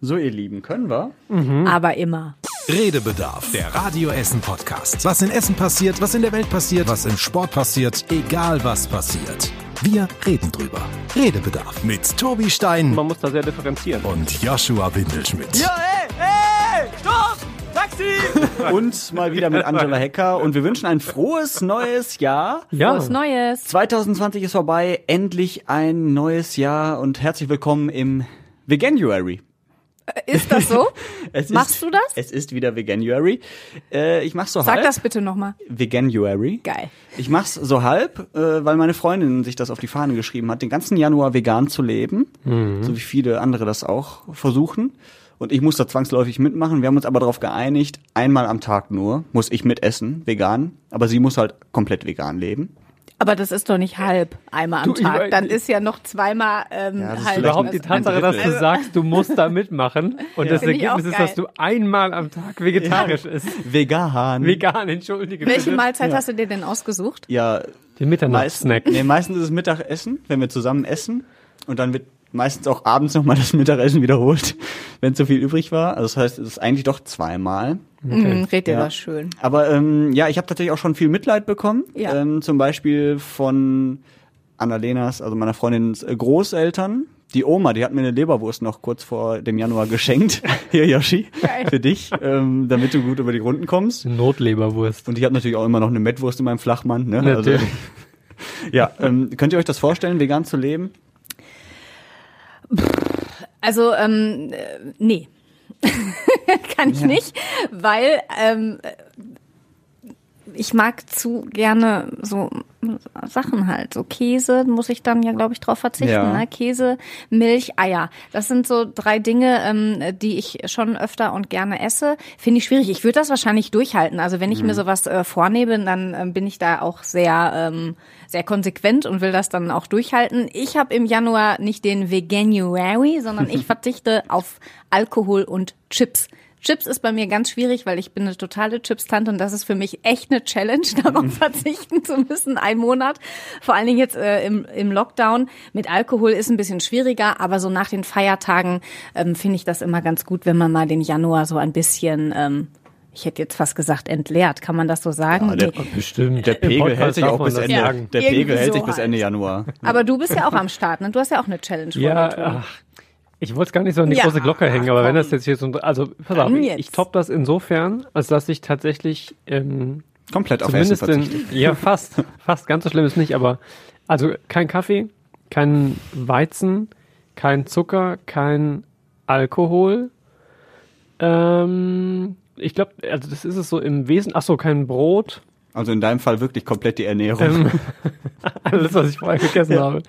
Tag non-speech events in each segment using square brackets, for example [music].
So, ihr Lieben, können wir? Aber immer. Redebedarf, der Radio Essen Podcast. Was in Essen passiert, was in der Welt passiert, was im Sport passiert, egal was passiert. Wir reden drüber. Redebedarf mit Tobi Stein Man muss da sehr differenzieren. und Joshua Windelschmidt. hey, hey, stopp! Taxi! [laughs] Und mal wieder mit Angela Hecker. Und wir wünschen ein frohes neues Jahr. Ja. Was Neues. 2020 ist vorbei. Endlich ein neues Jahr. Und herzlich willkommen im Veganuary. Ist das so? [laughs] Es Machst ist, du das? Es ist wieder Veganuary. Äh, ich mach's so Sag halb. das bitte nochmal. Veganuary. Geil. Ich mach's so halb, äh, weil meine Freundin sich das auf die Fahne geschrieben hat, den ganzen Januar vegan zu leben, so wie viele andere das auch versuchen. Und ich muss da zwangsläufig mitmachen. Wir haben uns aber darauf geeinigt, einmal am Tag nur muss ich mitessen, vegan. Aber sie muss halt komplett vegan leben. Aber das ist doch nicht halb einmal am Du, Tag. Dann ist ja noch zweimal ähm, Ja, das ist halb. Überhaupt die Tatsache, dass du sagst, du musst da mitmachen und das Ergebnis ist, dass du einmal am Tag vegetarisch isst. Vegan. Vegan, entschuldige Welche bitte. Mahlzeit hast du dir denn ausgesucht? Ja, Den Mitternachtssnack. meistens, nee, meistens ist es Mittagessen, wenn wir zusammen essen. Und dann wird meistens auch abends nochmal das Mittagessen wiederholt, [laughs] wenn zu viel übrig war. Also das heißt, es ist eigentlich doch zweimal. Hm, red dir Ja. das schön. Aber ähm, ja, ich habe tatsächlich auch schon viel Mitleid bekommen. Ja. Ähm, zum Beispiel von Annalenas, also meiner Freundin Großeltern. Die Oma, die hat mir eine Leberwurst noch kurz vor dem Januar geschenkt. [laughs] Hier, Yoshi, Geil. für dich, ähm, damit du gut über die Runden kommst. Notleberwurst. Und ich habe natürlich auch immer noch eine Mettwurst in meinem Flachmann. Ne? Natürlich. Also, [laughs] ja, ähm, könnt ihr euch das vorstellen, vegan zu leben? Also, ähm, äh, nee. [laughs] Kann ich nicht, weil ähm, äh, ich mag zu gerne so Sachen halt. So Käse muss ich dann ja, glaube ich, drauf verzichten. Ja. Ne? Käse, Milch, Eier. Das sind so drei Dinge, ähm, die ich schon öfter und gerne esse. Finde ich schwierig. Ich würde das wahrscheinlich durchhalten. Also wenn ich mir sowas äh, vornehme, dann ähm, bin ich da auch sehr, ähm, sehr konsequent und will das dann auch durchhalten. Ich habe im Januar nicht den Veganuary, sondern ich [laughs] verzichte auf Alkohol und Chips. Chips ist bei mir ganz schwierig, weil ich bin eine totale Chips-Tante und das ist für mich echt eine Challenge, [laughs] darauf verzichten zu müssen, ein Monat. Vor allen Dingen jetzt äh, im, im Lockdown. Mit Alkohol ist ein bisschen schwieriger, aber so nach den Feiertagen ähm, finde ich das immer ganz gut, wenn man mal den Januar so ein bisschen, ähm, ich hätte jetzt fast gesagt, entleert. Kann man das so sagen? Ja, der- Nee. Bestimmt. Der Pegel hält sich auch bis Ende. sagen. Der Pegel hält sich so bis halt. Ende Januar. Aber du bist ja auch am Start, ne? Du hast ja auch eine Challenge vor Ja, ach, ich wollte es gar nicht so an die Ja, große Glocke hängen, aber wenn komm. das jetzt hier so, also pass auf, ich, jetzt. ich top das insofern, als dass ich tatsächlich ähm, Komplett auf Essen in, ja fast, fast ganz so schlimm ist nicht, aber also kein Kaffee, kein Weizen, kein Zucker, kein Alkohol. Ähm, ich glaube, also das ist es so im Wesen. Ach so, kein Brot. Also in deinem Fall wirklich komplett die Ernährung. Ähm, [laughs] alles, was ich vorher gegessen habe,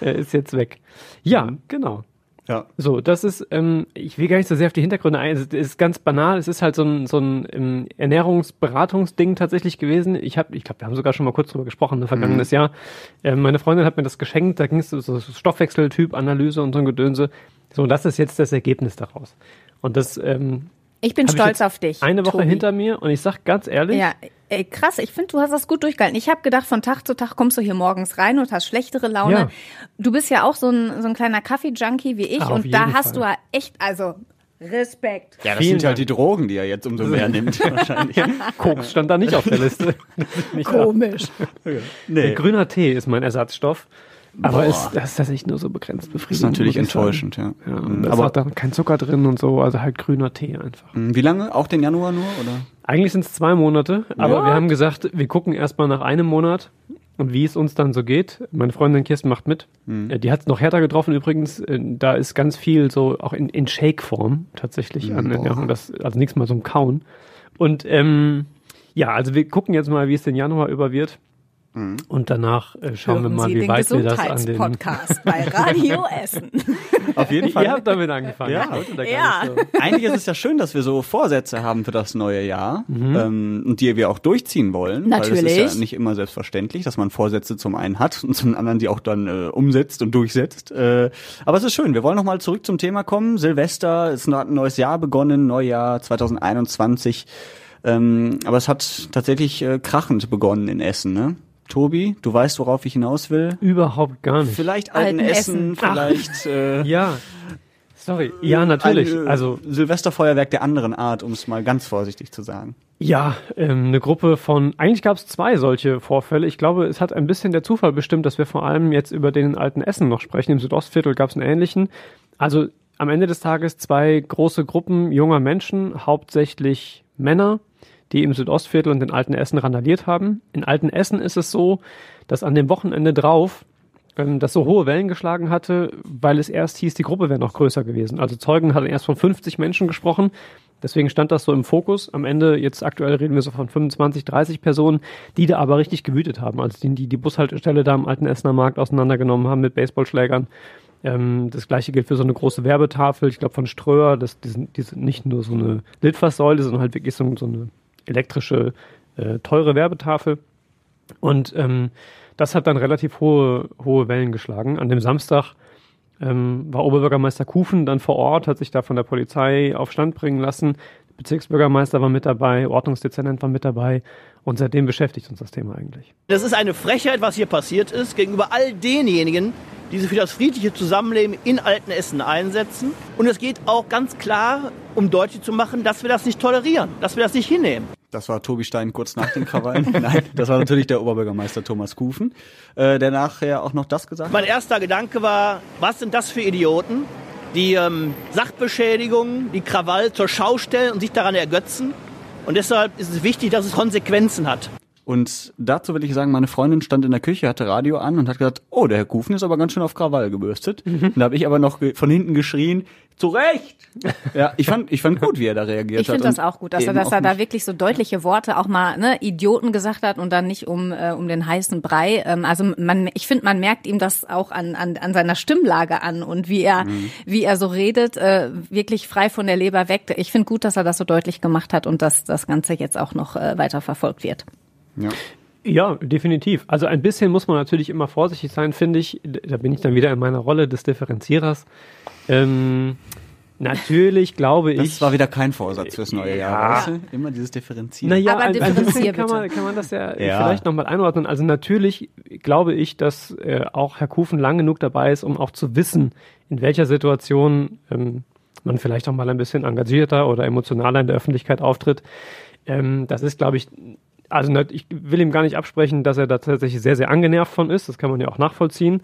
äh, ist jetzt weg. Ja, genau. Ja. So, das ist, ähm, ich will gar nicht so sehr auf die Hintergründe ein. Es ist ganz banal. Es ist halt so ein, so ein ähm, Ernährungsberatungsding tatsächlich gewesen. Ich habe, ich glaube, wir haben sogar schon mal kurz drüber gesprochen, ne, vergangenes Jahr. Ähm, meine Freundin hat mir das geschenkt. Da ging es so so Stoffwechseltyp, Analyse und so ein Gedönse. So, das ist jetzt das Ergebnis daraus. Und das ähm, Ich bin hab ich stolz jetzt auf dich. eine Woche Tobi. hinter mir und ich sag ganz ehrlich, Ja, ey, krass. Ich finde, du hast das gut durchgehalten. Ich habe gedacht, von Tag zu Tag kommst du hier morgens rein und hast schlechtere Laune. Ja. Du bist ja auch so ein, so ein kleiner Kaffee-Junkie wie ich. Ah, auf und da hast Fall. du ja echt, also Respekt. Ja, das Vielen sind halt die Drogen, die er jetzt umso mehr nimmt, [laughs] wahrscheinlich. Koks stand da nicht auf der Liste. nicht Komisch. [laughs] Nee. Grüner Tee ist mein Ersatzstoff. Aber ist, das ist tatsächlich nur so begrenzt befriedigend. Ist natürlich enttäuschend, ja. Ja, Mhm. da ist Aber auch da kein Zucker drin und so, also halt grüner Tee einfach. mh, wie lange? Auch den Januar nur? Oder? Eigentlich sind es zwei Monate, aber What? wir haben gesagt, wir gucken erstmal nach einem Monat und wie es uns dann so geht. Meine Freundin Kirsten macht mit. Äh, Die hat es noch härter getroffen übrigens. Äh, Da ist ganz viel so auch in, in Shake-Form tatsächlich an boah. Ernährung. Das, also nichts mal so ein Kauen. Und ähm, ja, also wir gucken jetzt mal, wie es den Januar über wird. Und danach äh, schauen wir Hören mal, Sie wie den weit wir das an den. Gesundheitspodcast [laughs] bei Radio Essen. Auf jeden Fall. Ihr habt damit angefangen. Ja. Ja. so. Eigentlich ist es ja schön, dass wir so Vorsätze haben für das neue Jahr ähm, und die wir auch durchziehen wollen. Weil das ist Natürlich. ja nicht immer selbstverständlich, dass man Vorsätze zum einen hat und zum anderen die auch dann äh, umsetzt und durchsetzt. Äh, aber es ist schön. Wir wollen nochmal zurück zum Thema kommen. Silvester, es hat ein neues Jahr begonnen, Neujahr 2021. Ähm, aber es hat tatsächlich äh, krachend begonnen in Essen, ne? Tobi, du weißt, worauf ich hinaus will? Überhaupt gar nicht. Vielleicht alten Alten Essen, Essen. vielleicht äh, [laughs] Ja. Sorry. Ja, natürlich. Ein, äh, also Silvesterfeuerwerk der anderen Art, um es mal ganz vorsichtig zu sagen. Ja, ähm, eine Gruppe von, eigentlich gab es zwei solche Vorfälle. Ich glaube, es hat ein bisschen der Zufall bestimmt, dass wir vor allem jetzt über den alten Essen noch sprechen. Im Südostviertel gab es einen ähnlichen. Also am Ende des Tages zwei große Gruppen junger Menschen, hauptsächlich Männer, die im Südostviertel und den alten Essen randaliert haben. In alten Essen ist es so, dass an dem Wochenende drauf ähm, das so hohe Wellen geschlagen hatte, weil es erst hieß, die Gruppe wäre noch größer gewesen. Also Zeugen hatten erst von 50 Menschen gesprochen. Deswegen stand das so im Fokus. Am Ende, jetzt aktuell reden wir so von 25, 30 Personen, die da aber richtig gewütet haben. Also die die, die Bushaltestelle da am alten Essener Markt auseinandergenommen haben mit Baseballschlägern. Ähm, das gleiche gilt für so eine große Werbetafel, ich glaube von Ströer, das, die, sind, die sind nicht nur so eine Litfaßsäule, sondern halt wirklich so, so eine elektrische, äh, teure Werbetafel. Und ähm, das hat dann relativ hohe, hohe Wellen geschlagen. An dem Samstag ähm, war Oberbürgermeister Kufen dann vor Ort, hat sich da von der Polizei auf Stand bringen lassen. Bezirksbürgermeister war mit dabei, Ordnungsdezernent war mit dabei und seitdem beschäftigt uns das Thema eigentlich. Das ist eine Frechheit, was hier passiert ist, gegenüber all denjenigen, die sich für das friedliche Zusammenleben in Altenessen einsetzen. Und es geht auch ganz klar, um deutlich zu machen, dass wir das nicht tolerieren, dass wir das nicht hinnehmen. Das war Tobi Stein kurz nach den Krawallen. [laughs] Nein, das war natürlich der Oberbürgermeister Thomas Kufen, äh, der nachher auch noch das gesagt hat. Mein erster Gedanke war, was sind das für Idioten, die ähm, Sachbeschädigungen, die Krawall zur Schau stellen und sich daran ergötzen. Und deshalb ist es wichtig, dass es Konsequenzen hat. Und dazu will ich sagen, meine Freundin stand in der Küche, hatte Radio an und hat gesagt, oh, der Herr Kufen ist aber ganz schön auf Krawall gebürstet. Mhm. Da habe ich aber noch von hinten geschrien, zu Recht! [laughs] ja, ich fand, ich fand gut, wie er da reagiert ich hat. Ich finde das auch gut, dass er, dass er da wirklich so deutliche Worte auch mal, ne, Idioten gesagt hat und dann nicht um, äh, um den heißen Brei. Ähm, also man, ich finde, man merkt ihm das auch an, an, an seiner Stimmlage an und wie er, mhm. wie er so redet, äh, wirklich frei von der Leber weg. Ich finde gut, dass er das so deutlich gemacht hat und dass das Ganze jetzt auch noch äh, weiter verfolgt wird. Ja. Ja, definitiv. Also ein bisschen muss man natürlich immer vorsichtig sein, finde ich. Da bin ich dann wieder in meiner Rolle des Differenzierers. Ähm, natürlich glaube ich. Das war wieder kein Vorsatz fürs neue Jahr. Ja. Weißt du? Immer dieses Differenzieren. Naja, Aber ein, ein bisschen kann man, kann man das ja, ja. vielleicht nochmal einordnen. Also natürlich glaube ich, dass äh, auch Herr Kufen lang genug dabei ist, um auch zu wissen, in welcher Situation ähm, man vielleicht auch mal ein bisschen engagierter oder emotionaler in der Öffentlichkeit auftritt. Ähm, das ist, glaube ich, also ich will ihm gar nicht absprechen, dass er da tatsächlich sehr, sehr angenervt von ist. Das kann man ja auch nachvollziehen.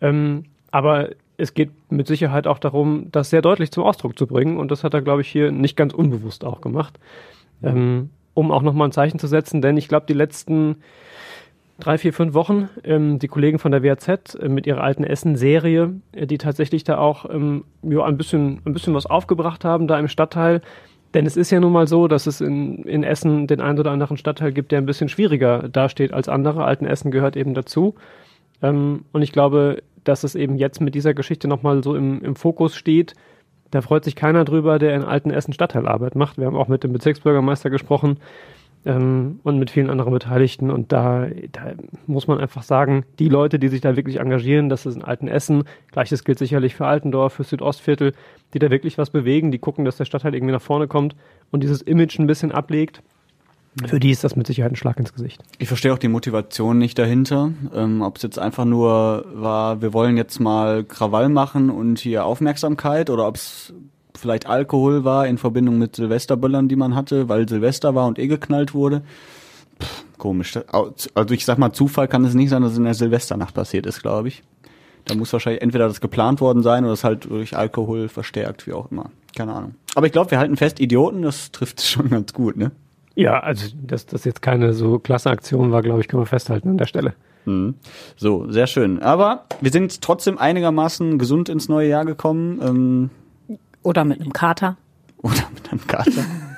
Ähm, aber es geht mit Sicherheit auch darum, das sehr deutlich zum Ausdruck zu bringen. Und das hat er, glaube ich, hier nicht ganz unbewusst auch gemacht. Ähm, um auch nochmal ein Zeichen zu setzen. Denn ich glaube, die letzten drei, vier, fünf Wochen, ähm, die Kollegen von der WAZ äh, mit ihrer alten Essen-Serie, äh, die tatsächlich da auch ähm, ja, ein, bisschen, ein bisschen was aufgebracht haben, da im Stadtteil, denn es ist ja nun mal so, dass es in, in Essen den einen oder anderen Stadtteil gibt, der ein bisschen schwieriger dasteht als andere. Alten Essen gehört eben dazu. Ähm, und ich glaube, dass es eben jetzt mit dieser Geschichte nochmal so im, im Fokus steht. Da freut sich keiner drüber, der in Alten Essen Stadtteilarbeit macht. Wir haben auch mit dem Bezirksbürgermeister gesprochen ähm, und mit vielen anderen Beteiligten. Und da, da muss man einfach sagen, die Leute, die sich da wirklich engagieren, das ist in Alten Essen, gleiches gilt sicherlich für Altendorf, für Südostviertel, die da wirklich was bewegen, die gucken, dass der Stadtteil irgendwie nach vorne kommt und dieses Image ein bisschen ablegt. Für die ist das mit Sicherheit ein Schlag ins Gesicht. Ich verstehe auch die Motivation nicht dahinter. Ähm, Ob es jetzt einfach nur war, wir wollen jetzt mal Krawall machen und hier Aufmerksamkeit oder ob es vielleicht Alkohol war in Verbindung mit Silvesterböllern, die man hatte, weil Silvester war und eh geknallt wurde. Pff, komisch. Also ich sag mal, Zufall kann es nicht sein, dass es in der Silvesternacht passiert ist, glaube ich. Da muss wahrscheinlich entweder das geplant worden sein oder es halt durch Alkohol verstärkt, wie auch immer. Keine Ahnung. Aber ich glaube, wir halten fest, Idioten, das trifft [laughs] schon ganz gut, ne? Ja, also dass das jetzt keine so klasse Aktion war, glaube ich, können wir festhalten an der Stelle. Mhm. So, sehr schön. Aber wir sind trotzdem einigermaßen gesund ins neue Jahr gekommen. Ähm, oder mit einem Kater. Oder mit einem Kater. [laughs]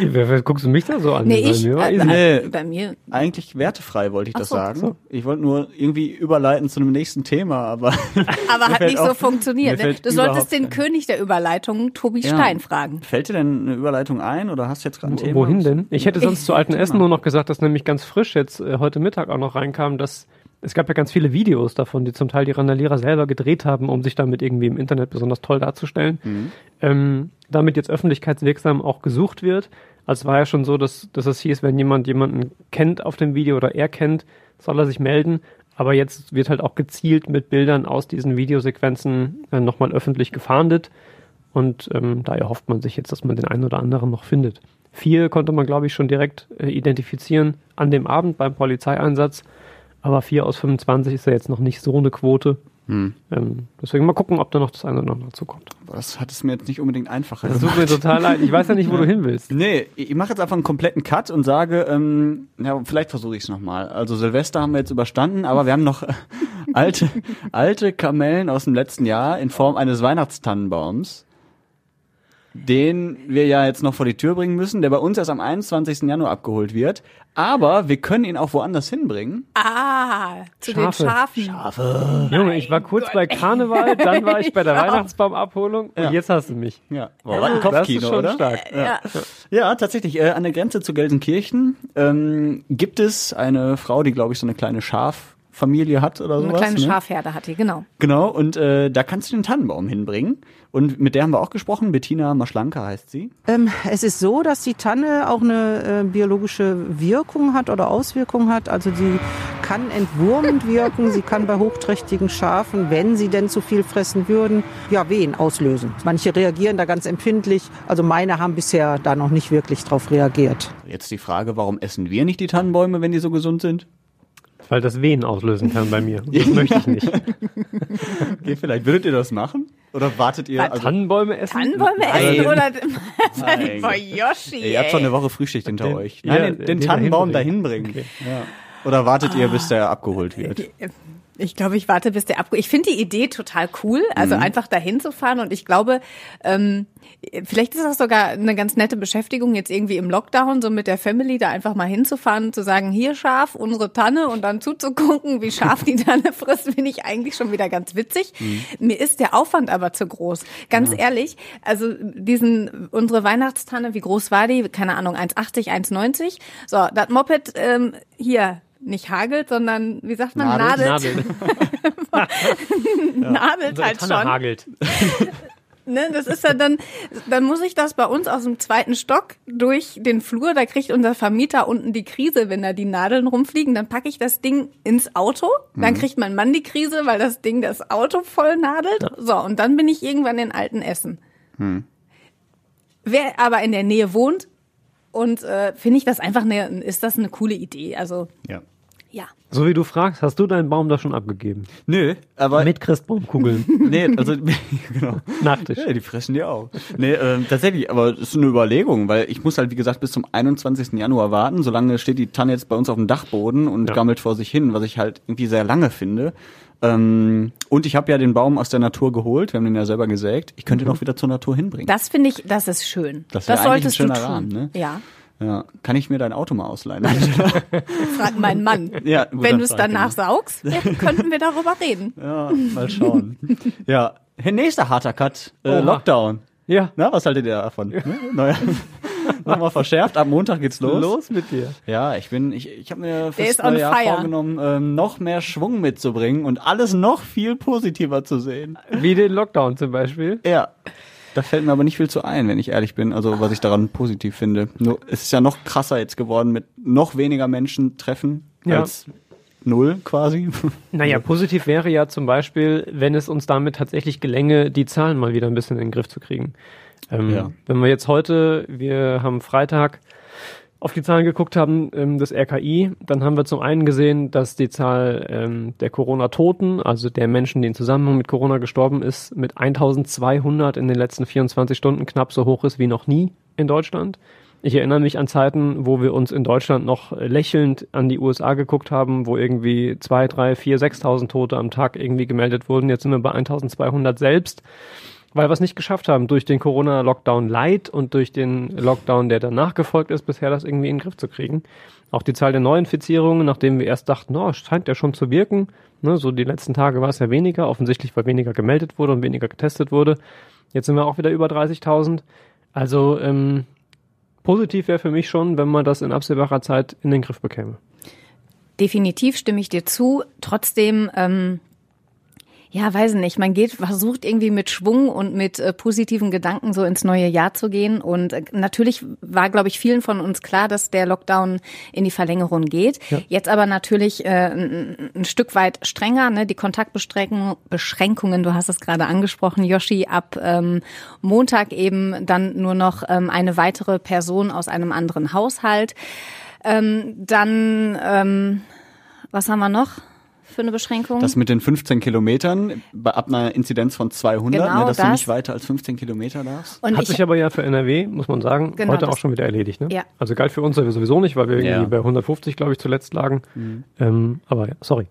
Wer, guckst du mich da so an? Nee, ich, bei, mir, äh, nee, bei mir. Eigentlich wertefrei wollte ich das so, sagen. So. Ich wollte nur irgendwie überleiten zu einem nächsten Thema, aber. [laughs] aber hat nicht auch, so funktioniert. Ne? Du solltest den König der Überleitungen, Tobi ja. Stein, fragen. Fällt dir denn eine Überleitung ein oder hast du jetzt gerade ein Thema? Wohin denn? Ich hätte sonst ich, zu alten Essen nur noch gesagt, dass nämlich ganz frisch jetzt äh, heute Mittag auch noch reinkam, dass es gab ja ganz viele Videos davon, die zum Teil die Randalierer selber gedreht haben, um sich damit irgendwie im Internet besonders toll darzustellen. Mhm. Ähm, damit jetzt öffentlichkeitswirksam auch gesucht wird. Also es war ja schon so, dass, dass es hieß, wenn jemand jemanden kennt auf dem Video oder er kennt, soll er sich melden. Aber jetzt wird halt auch gezielt mit Bildern aus diesen Videosequenzen äh, nochmal öffentlich gefahndet. Und ähm, daher hofft man sich jetzt, dass man den einen oder anderen noch findet. Vier konnte man, glaube ich, schon direkt äh, identifizieren an dem Abend beim Polizeieinsatz. Aber vier aus 25 ist ja jetzt noch nicht so eine Quote. Hm. Ähm, deswegen mal gucken, ob da noch das eine oder andere dazu kommt. Aber Das hat es mir jetzt nicht unbedingt einfacher Das tut mir total leid. Ich weiß ja nicht, wo [laughs] du hin willst. Nee, ich mache jetzt einfach einen kompletten Cut und sage, ähm, ja, vielleicht versuche ich es nochmal. Also Silvester haben wir jetzt überstanden, aber wir haben noch [laughs] alte, alte Kamellen aus dem letzten Jahr in Form eines Weihnachtstannenbaums, den wir ja jetzt noch vor die Tür bringen müssen, der bei uns erst am 21. Januar abgeholt wird. Aber wir können ihn auch woanders hinbringen. Ah, zu Schafe. den Schafen. Junge, ich war kurz bei Karneval, dann war ich bei der. [laughs] Weihnachtsbaumabholung und Ja. jetzt hast du mich. Ja, Boah, war ein Das ist Kopfkino, schon oder? stark. Ja. Ja, tatsächlich. Äh, an der Grenze zu Gelsenkirchen ähm, gibt es eine Frau, die, glaube ich, so eine kleine Schaffamilie hat oder Eine sowas. kleine ne? Schafherde hat die, genau. Genau, und äh, da kannst du den Tannenbaum hinbringen. Und mit der haben wir auch gesprochen. Bettina Maschlanka heißt sie. Ähm, es ist so, dass die Tanne auch eine äh, biologische Wirkung hat oder Auswirkung hat. Also sie kann entwurmend [laughs] wirken, sie kann bei hochträchtigen Schafen, wenn sie denn zu viel fressen würden, ja, Wehen auslösen. Manche reagieren da ganz empfindlich. Also meine haben bisher da noch nicht wirklich drauf reagiert. Jetzt die Frage, warum essen wir nicht die Tannenbäume, wenn die so gesund sind? Weil das Wehen auslösen kann bei mir. [laughs] Das möchte ich nicht. Okay, vielleicht würdet ihr das machen? Oder wartet ihr? Also, Tannenbäume essen? Tannenbäume Nein. essen oder [laughs] bei Yoshi. Ey, ihr habt schon eine Woche Frühschicht hinter Den- euch. ja, Nein, den, den den Tannenbaum dahin bringen. bringen. Ja. Oder wartet ihr, bis der abgeholt wird? Ich glaube, ich warte, bis der abgeht. Ich finde die Idee total cool, also einfach dahin zu fahren und ich glaube, ähm, vielleicht ist das sogar eine ganz nette Beschäftigung jetzt irgendwie im Lockdown, so mit der Family da einfach mal hinzufahren, zu sagen, hier scharf, unsere Tanne und dann zuzugucken, wie scharf die [laughs] Tanne frisst, finde ich eigentlich schon wieder ganz witzig. Mir ist der Aufwand aber zu groß. Ganz ehrlich, also diesen, unsere Weihnachtstanne, wie groß war die? Keine Ahnung, 1,80, 1,90. So, das Moped, ähm, hier, nicht hagelt, sondern, wie sagt man, Nadelt. nadelt. Nadel. [laughs] Nadelt Unsere halt Tanne schon. hagelt. [laughs] Ne, das ist ja dann, dann muss ich das bei uns aus dem zweiten Stock durch den Flur, da kriegt unser Vermieter unten die Krise, wenn da die Nadeln rumfliegen, dann packe ich das Ding ins Auto, dann kriegt mein Mann die Krise, weil das Ding das Auto voll nadelt. So, und dann bin ich irgendwann in alten Essen. Wer aber in der Nähe wohnt und äh, finde ich das einfach eine, ist das eine coole Idee. Also Ja. So wie du fragst, hast du deinen Baum da schon abgegeben? Nö, aber Mit Christbaumkugeln. [laughs] nee, also [laughs] genau. Nachtisch. Ja, die fressen die auch. Nee, ähm, tatsächlich, aber das ist eine Überlegung, weil ich muss halt, wie gesagt, bis zum 21. Januar warten. Solange steht die Tanne jetzt bei uns auf dem Dachboden und Ja. gammelt vor sich hin, was ich halt irgendwie sehr lange finde. Ähm, und ich habe ja den Baum aus der Natur geholt, wir haben den ja selber gesägt. Ich könnte ihn auch wieder zur Natur hinbringen. Das finde ich, das ist schön. Das Das, eigentlich ein solltest du schöner tun. Rahmen, ne? Ja. Ja. Kann ich mir dein Auto mal ausleihen? [laughs] Fragt mein Mann. Ja, gut, Wenn du es frag danach saugst, ja, [laughs] könnten wir darüber reden. ja, mal schauen. ja, nächster harter Cut, äh. Lockdown. Ja. Na, was haltet ihr davon? Ne? Neuer, [laughs] nochmal verschärft, ab Montag geht's los. Los mit dir. Ja, ich bin, ich, ich habe mir fürs ist on neue Jahr fire. vorgenommen, ähm, noch mehr Schwung mitzubringen und alles noch viel positiver zu sehen. Wie den Lockdown zum Beispiel. Ja. Da fällt mir aber nicht viel zu ein, wenn ich ehrlich bin, also was ich daran positiv finde. Nur, es ist ja noch krasser jetzt geworden mit noch weniger Menschen treffen Ja. als null quasi. [laughs] Naja, positiv wäre ja zum Beispiel, wenn es uns damit tatsächlich gelänge, die Zahlen mal wieder ein bisschen in den Griff zu kriegen. Ähm, Ja. Wenn wir jetzt heute, wir haben Freitag auf die Zahlen geguckt haben ähm, des RKI, dann haben wir zum einen gesehen, dass die Zahl ähm, der Corona-Toten, also der Menschen, die in Zusammenhang mit Corona gestorben ist, mit 1200 in den letzten 24 Stunden knapp so hoch ist wie noch nie in Deutschland. Ich erinnere mich an Zeiten, wo wir uns in Deutschland noch lächelnd an die USA geguckt haben, wo irgendwie zwei, drei, vier, 6.000 Tote am Tag irgendwie gemeldet wurden. Jetzt sind wir bei 1.200 selbst, weil wir es nicht geschafft haben, durch den Corona-Lockdown Light und durch den Lockdown, der danach gefolgt ist, bisher das irgendwie in den Griff zu kriegen. Auch die Zahl der Neuinfizierungen, nachdem wir erst dachten, no, scheint ja schon zu wirken. Ne, so die letzten Tage war es ja weniger, offensichtlich weil weniger gemeldet wurde und weniger getestet wurde. Jetzt sind wir auch wieder über 30.000. Also ähm, positiv wäre für mich schon, wenn man das in absehbarer Zeit in den Griff bekäme. Definitiv stimme ich dir zu. Trotzdem, ähm, Ja, weiß nicht. Man geht, versucht irgendwie mit Schwung und mit äh, positiven Gedanken so ins neue Jahr zu gehen. Und äh, natürlich war, glaube ich, vielen von uns klar, dass der Lockdown in die Verlängerung geht. Ja. Jetzt aber natürlich äh, ein, ein, Stück weit strenger. Ne? Die Kontaktbeschränkungen, Beschränkungen, du hast es gerade angesprochen, Yoshi, ab ähm, Montag eben dann nur noch ähm, eine weitere Person aus einem anderen Haushalt. Ähm, dann, ähm, was haben wir noch? Für eine Beschränkung? Das mit den 15 Kilometern ab einer Inzidenz von 200, genau ne, dass das. du nicht weiter als 15 Kilometer darfst. Und Hat sich aber ja für NRW, muss man sagen, genau, heute auch schon wieder erledigt. Ne? Ja. Also galt für uns sowieso nicht, weil wir ja. irgendwie bei 150, glaube ich, zuletzt lagen. Mhm. Ähm, aber ja, sorry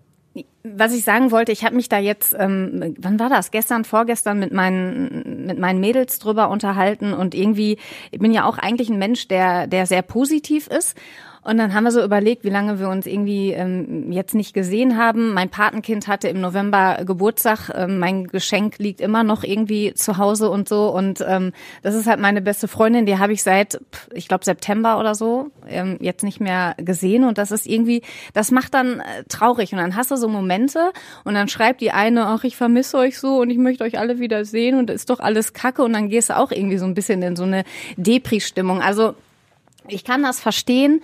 was ich sagen wollte, ich habe mich da jetzt, ähm, wann war das? Gestern, vorgestern mit meinen mit meinen Mädels drüber unterhalten und irgendwie, ich bin ja auch eigentlich ein Mensch, der der sehr positiv ist und dann haben wir so überlegt, wie lange wir uns irgendwie ähm, jetzt nicht gesehen haben. Mein Patenkind hatte im November Geburtstag. Ähm, mein Geschenk liegt immer noch irgendwie zu Hause und so. Und ähm, das ist halt meine beste Freundin. Die habe ich seit, ich glaube, September oder so ähm, jetzt nicht mehr gesehen. Und das ist irgendwie, das macht dann äh, traurig. Und dann hast du so Momente und dann schreibt die eine, ach, ich vermisse euch so und ich möchte euch alle wieder sehen und ist doch alles Kacke. Und dann gehst du auch irgendwie so ein bisschen in so eine Depri-Stimmung. Also ich kann das verstehen.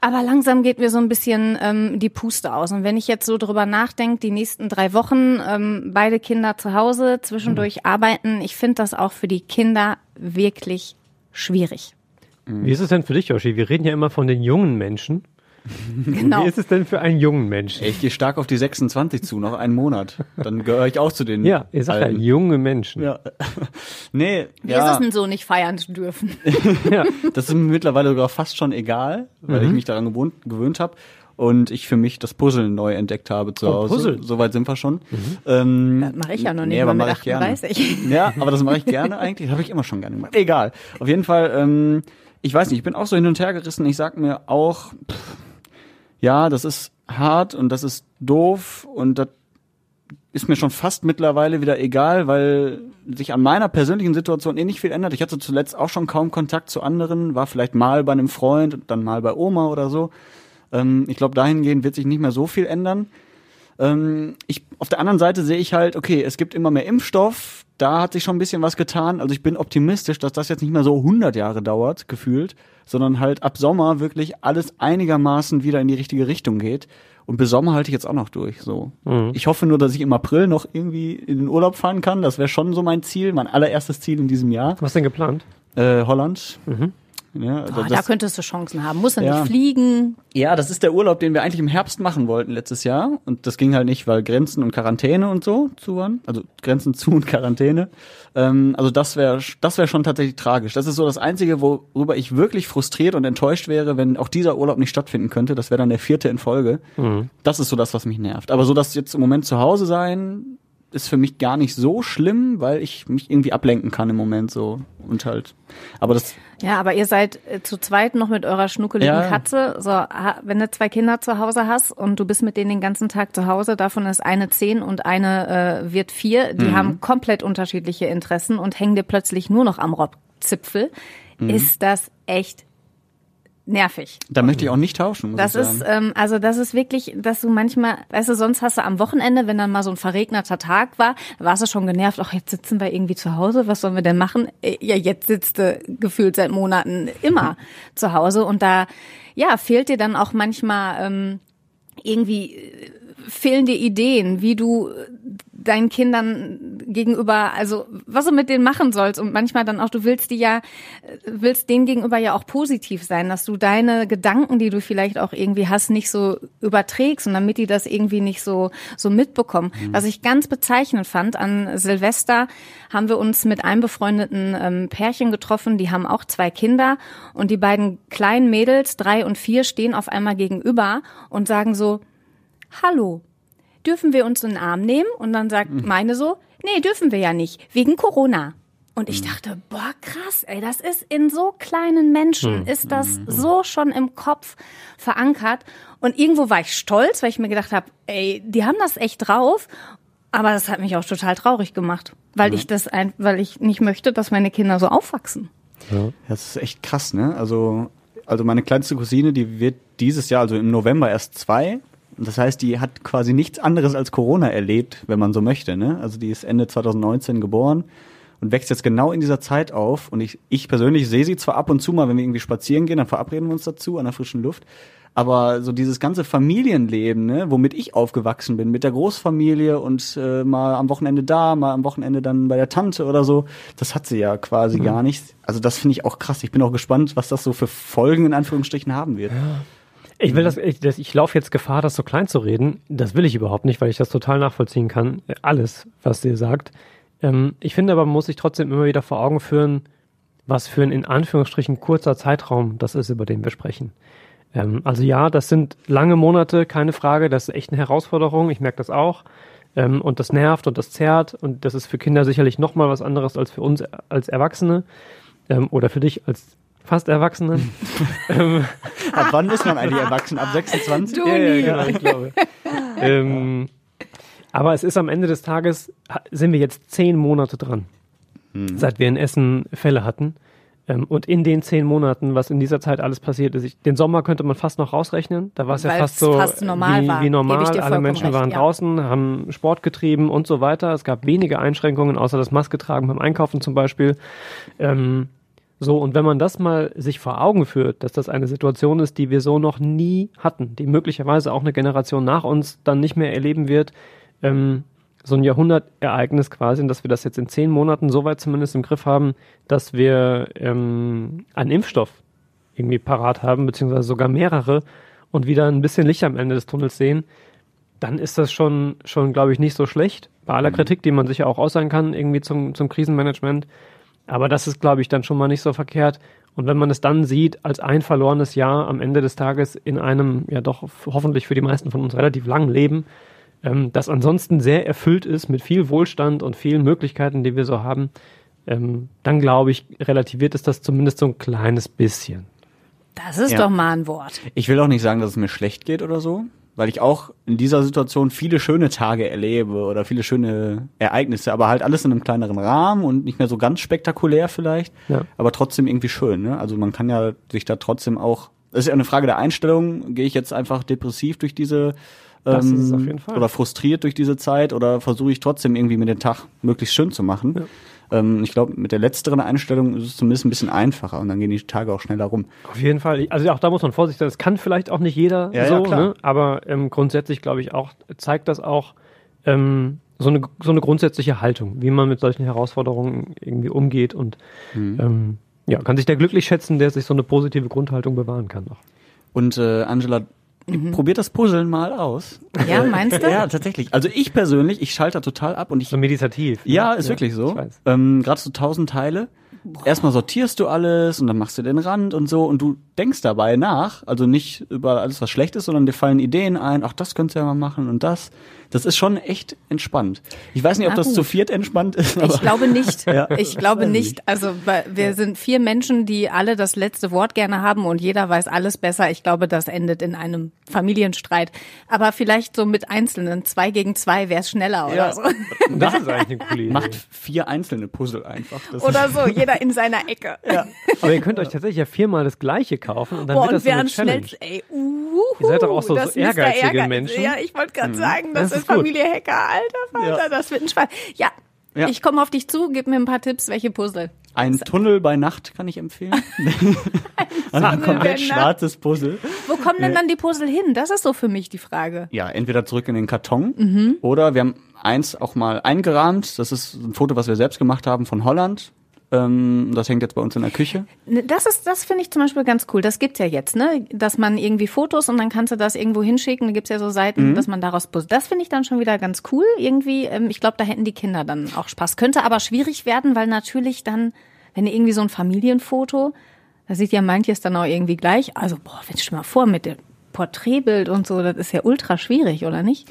Aber langsam geht mir so ein bisschen ähm, die Puste aus. Und wenn ich jetzt so drüber nachdenke, die nächsten drei Wochen, ähm, beide Kinder zu Hause, zwischendurch mhm. arbeiten, ich finde das auch für die Kinder wirklich schwierig. Wie ist es denn für dich, Joshi? Wir reden ja immer von den jungen Menschen. [laughs] Genau. Wie ist es denn für einen jungen Menschen? Ich gehe stark auf die 26 zu, noch einen Monat. Dann gehöre ich auch zu den. Ja, ihr sagt ja junge Menschen. Ja. [laughs] nee, Wie ja. ist es denn so, nicht feiern zu dürfen? [laughs] ja. Das ist mir mittlerweile sogar fast schon egal, weil mhm. ich mich daran gewohnt, gewöhnt habe und ich für mich das Puzzeln neu entdeckt habe zu oh, Hause. Puzzle. Soweit sind wir schon. Mhm. Ähm, das mache ich ja noch nicht, nee, aber mache ich gerne. Ja, aber das mache ich gerne eigentlich. Das habe ich immer schon gerne gemacht. Egal. Auf jeden Fall, ähm, ich weiß nicht, ich bin auch so hin und her gerissen. Ich sag mir auch, pff, ja, das ist hart und das ist doof und das ist mir schon fast mittlerweile wieder egal, weil sich an meiner persönlichen Situation eh nicht viel ändert. Ich hatte zuletzt auch schon kaum Kontakt zu anderen, war vielleicht mal bei einem Freund und dann mal bei Oma oder so. Ähm, ich glaube, dahingehend wird sich nicht mehr so viel ändern. Ähm, ich, auf der anderen Seite sehe ich halt, okay, es gibt immer mehr Impfstoff, da hat sich schon ein bisschen was getan. Also ich bin optimistisch, dass das jetzt nicht mehr so 100 Jahre dauert, gefühlt, sondern halt ab Sommer wirklich alles einigermaßen wieder in die richtige Richtung geht. Und bis Sommer halte ich jetzt auch noch durch. So, mhm. ich hoffe nur, dass ich im April noch irgendwie in den Urlaub fahren kann. Das wäre schon so mein Ziel, mein allererstes Ziel in diesem Jahr. Was denn geplant? Äh, Holland. Mhm. Ja, oh, das, da könntest du Chancen haben. Muss er ja. nicht fliegen. Ja, das ist der Urlaub, den wir eigentlich im Herbst machen wollten letztes Jahr. Und das ging halt nicht, weil Grenzen und Quarantäne und so zu waren. Also Grenzen zu und Quarantäne. Ähm, also das wäre das wäre schon tatsächlich tragisch. Das ist so das Einzige, worüber ich wirklich frustriert und enttäuscht wäre, wenn auch dieser Urlaub nicht stattfinden könnte. Das wäre dann der vierte in Folge. Mhm. Das ist so das, was mich nervt. Aber so, dass jetzt im Moment zu Hause sein, ist für mich gar nicht so schlimm, weil ich mich irgendwie ablenken kann im Moment so und halt. Aber das. Ja, aber ihr seid äh, zu zweit noch mit eurer schnuckeligen ja. Katze. So, wenn du zwei Kinder zu Hause hast und du bist mit denen den ganzen Tag zu Hause, davon ist eine zehn und eine äh, wird vier. Die mhm. haben komplett unterschiedliche Interessen und hängen dir plötzlich nur noch am Rockzipfel. Mhm. Ist das echt nervig. Da möchte ich auch nicht tauschen. Muss das ich sagen. ist ähm, also das ist wirklich, dass du manchmal, weißt du, sonst hast du am Wochenende, wenn dann mal so ein verregneter Tag war, warst du schon genervt. Ach, jetzt sitzen wir irgendwie zu Hause. Was sollen wir denn machen? Äh, ja, jetzt sitzt du gefühlt seit Monaten immer [laughs] zu Hause und da ja fehlt dir dann auch manchmal ähm, irgendwie äh, fehlen dir Ideen, wie du deinen Kindern gegenüber, also was du mit denen machen sollst und manchmal dann auch, du willst die ja, willst denen gegenüber ja auch positiv sein, dass du deine Gedanken, die du vielleicht auch irgendwie hast, nicht so überträgst und damit die das irgendwie nicht so, so mitbekommen. Mhm. Was ich ganz bezeichnend fand, an Silvester haben wir uns mit einem befreundeten ähm, Pärchen getroffen, die haben auch zwei Kinder und die beiden kleinen Mädels, drei und vier, stehen auf einmal gegenüber und sagen so, Hallo, dürfen wir uns in den Arm nehmen? Und dann sagt mhm. meine so, nee, dürfen wir ja nicht, wegen Corona. Und ich mhm. dachte, boah, krass, ey, das ist in so kleinen Menschen, mhm. ist das so schon im Kopf verankert. Und irgendwo war ich stolz, weil ich mir gedacht habe, ey, die haben das echt drauf. Aber das hat mich auch total traurig gemacht, weil mhm. ich das ein, weil ich nicht möchte, dass meine Kinder so aufwachsen. Ja. Das ist echt krass, ne? Also, also meine kleinste Cousine, die wird dieses Jahr, also im November erst zwei, das heißt, die hat quasi nichts anderes als Corona erlebt, wenn man so möchte. Ne? Also die ist Ende 2019 geboren und wächst jetzt genau in dieser Zeit auf. Und ich, ich persönlich sehe sie zwar ab und zu mal, wenn wir irgendwie spazieren gehen, dann verabreden wir uns dazu an der frischen Luft. Aber so dieses ganze Familienleben, ne, womit ich aufgewachsen bin, mit der Großfamilie und äh, mal am Wochenende da, mal am Wochenende dann bei der Tante oder so, das hat sie ja quasi Mhm. gar nicht. Also das finde ich auch krass. Ich bin auch gespannt, was das so für Folgen in Anführungsstrichen haben wird. Ich will das, ich, das, ich laufe jetzt Gefahr, das so klein zu reden. Das will ich überhaupt nicht, weil ich das total nachvollziehen kann. Äh, Alles, was ihr sagt. Ähm, ich finde aber, man muss sich trotzdem immer wieder vor Augen führen, was für ein in Anführungsstrichen kurzer Zeitraum das ist, über den wir sprechen. Ähm, also ja, das sind lange Monate, keine Frage. Das ist echt eine Herausforderung. Ich merke das auch. Ähm, und das nervt und das zerrt. Und das ist für Kinder sicherlich noch mal was anderes als für uns als Erwachsene. Ähm, oder für dich als fast Erwachsenen. [laughs] ähm, Ab wann ist man eigentlich erwachsen? Ab 26? Du ja, ja, genau, ich glaube. ähm, aber es ist am Ende des Tages, sind wir jetzt zehn Monate dran, seit wir in Essen Fälle hatten. Ähm, und in den zehn Monaten, was in dieser Zeit alles passiert ist, ich, den Sommer könnte man fast noch rausrechnen. Da war es ja fast so fast normal wie, war. wie normal. Alle Menschen recht, waren ja. draußen, haben Sport getrieben und so weiter. Es gab wenige Einschränkungen, außer das Maske tragen beim Einkaufen zum Beispiel. Ähm, so, und wenn man das mal sich vor Augen führt, dass das eine Situation ist, die wir so noch nie hatten, die möglicherweise auch eine Generation nach uns dann nicht mehr erleben wird, ähm, so ein Jahrhundertereignis quasi, und dass wir das jetzt in zehn Monaten so weit zumindest im Griff haben, dass wir ähm, einen Impfstoff irgendwie parat haben, beziehungsweise sogar mehrere und wieder ein bisschen Licht am Ende des Tunnels sehen, dann ist das schon, schon glaube ich, nicht so schlecht. Bei aller Kritik, die man sicher auch äußern kann, irgendwie zum, zum Krisenmanagement. Aber das ist, glaube ich, dann schon mal nicht so verkehrt. Und wenn man es dann sieht, als ein verlorenes Jahr am Ende des Tages in einem, ja doch hoffentlich für die meisten von uns relativ langen Leben, ähm, das ansonsten sehr erfüllt ist mit viel Wohlstand und vielen Möglichkeiten, die wir so haben, ähm, dann glaube ich, relativiert es das zumindest so ein kleines bisschen. Das ist Ja. doch mal ein Wort. Ich will auch nicht sagen, dass es mir schlecht geht oder so, weil ich auch in dieser Situation viele schöne Tage erlebe oder viele schöne Ereignisse, aber halt alles in einem kleineren Rahmen und nicht mehr so ganz spektakulär vielleicht, Ja. aber trotzdem irgendwie schön. Ne? Also man kann ja sich da trotzdem auch, das ist ja eine Frage der Einstellung, gehe ich jetzt einfach depressiv durch diese ähm, oder frustriert durch diese Zeit oder versuche ich trotzdem irgendwie mir den Tag möglichst schön zu machen. Ähm, ich glaube, mit der letzteren Einstellung ist es zumindest ein bisschen einfacher und dann gehen die Tage auch schneller rum. Auf jeden Fall. Also auch da muss man vorsichtig sein. Das kann vielleicht auch nicht jeder Ja, ja, so, klar. ne? aber ähm, grundsätzlich glaube ich auch, zeigt das auch ähm, so, eine, so eine grundsätzliche Haltung, wie man mit solchen Herausforderungen irgendwie umgeht und Mhm. ähm, ja, kann sich der glücklich schätzen, der sich so eine positive Grundhaltung bewahren kann. Auch. Und äh, Angela, probiert das Puzzeln mal aus. Ja, meinst du? [laughs] Ja, tatsächlich. Also ich persönlich, ich schalte da total ab und ich. So meditativ. ne? Ja, ist wirklich so. Ähm, Gerade so tausend Teile. Erstmal sortierst du alles und dann machst du den Rand und so und du denkst dabei nach, also nicht über alles, was schlecht ist, sondern dir fallen Ideen ein, ach, das könntest du ja mal machen und das. Das ist schon echt entspannt. Ich weiß nicht, ob Na das gut. zu viert entspannt ist, aber Ich glaube nicht. [laughs] Ja. Ich glaube nicht. Also wir sind vier Menschen, die alle das letzte Wort gerne haben und jeder weiß alles besser. Ich glaube, das endet in einem Familienstreit. Aber vielleicht so mit Einzelnen, zwei gegen zwei wäre es schneller oder Ja. so. Das ist eigentlich eine coole Idee. macht vier einzelne Puzzle einfach. Das Oder so, jeder in seiner Ecke. Aber ihr könnt euch tatsächlich ja viermal das gleiche kaufen und dann Boah, wird und das so wir eine haben Challenge. schnell, ey, uhuhu, Ihr seid doch auch so- so ehrgeizige Ehrgeiz. Menschen. Ja, ich wollte gerade sagen, das, Das ist gut. Familie Hacker, alter Vater, Ja. das wird ein Spaß. Ja, Ja. ich komme auf dich zu, gib mir ein paar Tipps, welche Puzzle. Ein Tunnel bei Nacht kann ich empfehlen. [laughs] [laughs] also ein komplett schwarzes Puzzle. Wo kommen denn dann die Puzzle hin? Das ist so für mich die Frage. Ja, entweder zurück in den Karton Mhm. oder wir haben eins auch mal eingerahmt. Das ist ein Foto, was wir selbst gemacht haben von Holland. Ähm, das hängt jetzt bei uns in der Küche. Ne, Das ist, das finde ich zum Beispiel ganz cool. Das gibt's ja jetzt, ne? Dass man irgendwie Fotos und dann kannst du das irgendwo hinschicken. Da gibt's ja so Seiten, Mhm. dass man daraus puzzelt. Das finde ich dann schon wieder ganz cool. Irgendwie, ähm, ich glaube, da hätten die Kinder dann auch Spaß. Könnte aber schwierig werden, weil natürlich dann, wenn du irgendwie so ein Familienfoto, da sieht ja manches dann auch irgendwie gleich. Also, boah, wenn du mal vor mit dem Porträtbild und so, das ist ja ultra schwierig, oder nicht?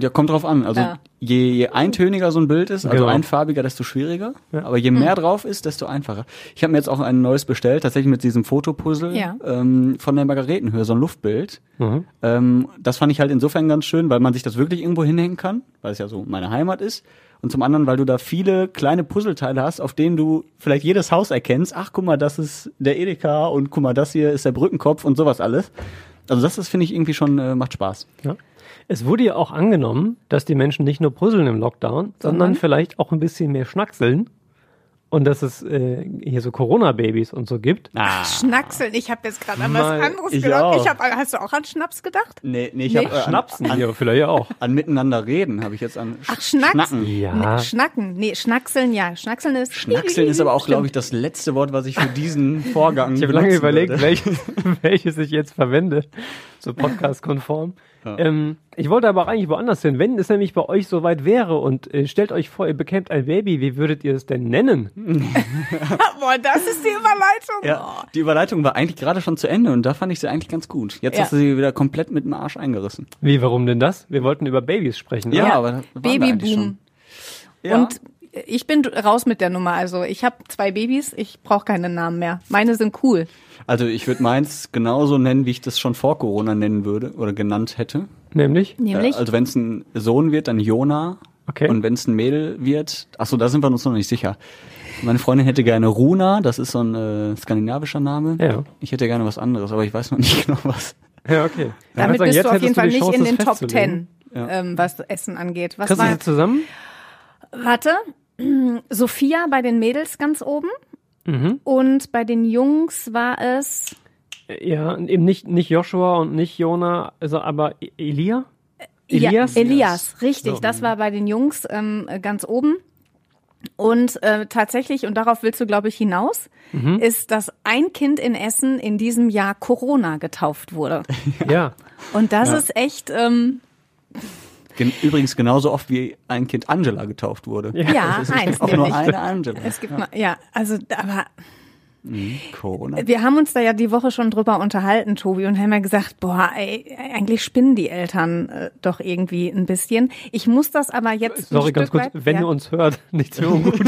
Ja, kommt drauf an. Also Ja. je, je eintöniger so ein Bild ist, also Genau. einfarbiger, desto schwieriger. Aber Hm. je mehr drauf ist, desto einfacher. Ich habe mir jetzt auch ein neues bestellt, tatsächlich mit diesem Fotopuzzle Ja. ähm, von der Margaretenhöhe, so ein Luftbild. Mhm. Ähm, das fand ich halt insofern ganz schön, weil man sich das wirklich irgendwo hinhängen kann, weil es ja so meine Heimat ist. Und zum anderen, weil du da viele kleine Puzzleteile hast, auf denen du vielleicht jedes Haus erkennst. Ach, guck mal, das ist der Edeka und guck mal, das hier ist der Brückenkopf und sowas alles. Also das, das finde ich irgendwie schon, äh, macht Spaß. Ja. Es wurde ja auch angenommen, dass die Menschen nicht nur puzzeln im Lockdown, sondern vielleicht auch ein bisschen mehr schnackseln. Und dass es äh, hier so Corona-Babys und so gibt. Ah. Schnackseln. Ich habe jetzt gerade an was Mal- anderes ich gedacht. auch. Ich hab, hast du auch an Schnaps gedacht? Nee, nee, ich Nee. hab äh, an, Schnapsen an, hier vielleicht auch. an miteinander reden habe ich jetzt an Sch Ach, Schnacks. Schnacken. Ja. Nee, Schnacken. Nee, Schnackseln, ja. Schnackseln ist. Schnackseln ist aber auch, glaube ich, das letzte Wort, was ich für diesen [laughs] Vorgang Ich habe lange überlegt, würde. welches, [laughs] welches ich jetzt verwende. So [laughs] podcast-konform. Ähm, ich wollte aber auch eigentlich woanders hin. Wenn es nämlich bei euch soweit wäre und äh, stellt euch vor, ihr bekämt ein Baby, wie würdet ihr es denn nennen? [laughs] Boah, das ist die Überleitung. Ja, die Überleitung war eigentlich gerade schon zu Ende und da fand ich sie eigentlich ganz gut. Jetzt Ja. hast du sie wieder komplett mit dem Arsch eingerissen. Wie, warum denn das? Wir wollten über Babys sprechen. Ja, oder? aber Babyboom. Und ich bin raus mit der Nummer. Also ich habe zwei Babys, ich brauche keine Namen mehr. Meine sind cool. also ich würde meins genauso nennen, wie ich das schon vor Corona nennen würde oder genannt hätte. Nämlich? Nämlich? Äh, Also wenn es ein Sohn wird, dann Jona. Okay. Und wenn es ein Mädel wird, ach so, da sind wir uns noch nicht sicher. Meine Freundin hätte gerne Runa, das ist so ein äh, skandinavischer Name. Ja. Ich hätte gerne was anderes, aber ich weiß noch nicht [laughs] genau was. Ja, okay. Damit sagen, bist jetzt du auf jeden Fall nicht Chance, in den Top. Ten, ähm, was Essen angeht. Was Kriegst du war? sie zusammen? Warte. Sophia bei den Mädels ganz oben. Mhm. Und bei den Jungs war es Ja, eben nicht, nicht Joshua und nicht Jona, also aber E- Elia? Elias? Ja, Elias, richtig. So. Das war bei den Jungs ähm, ganz oben. Und äh, tatsächlich, und darauf willst du, glaube ich, hinaus, Mhm. ist, dass ein Kind in Essen in diesem Jahr Corona getauft wurde. [laughs] Ja. Und das ist echt, ähm, Gen übrigens genauso oft wie ein Kind Angela getauft wurde. ja, Es eins auch nur eine Angela. Es gibt mal, ja, also, aber Corona. wir haben uns da ja die Woche schon drüber unterhalten, Tobi, und haben ja gesagt, boah, ey, eigentlich spinnen die Eltern äh, doch irgendwie ein bisschen. Ich muss das aber jetzt Sorry, ein ganz Stück kurz, weit, wenn ja. ihr uns hört, [laughs] nicht so ungut.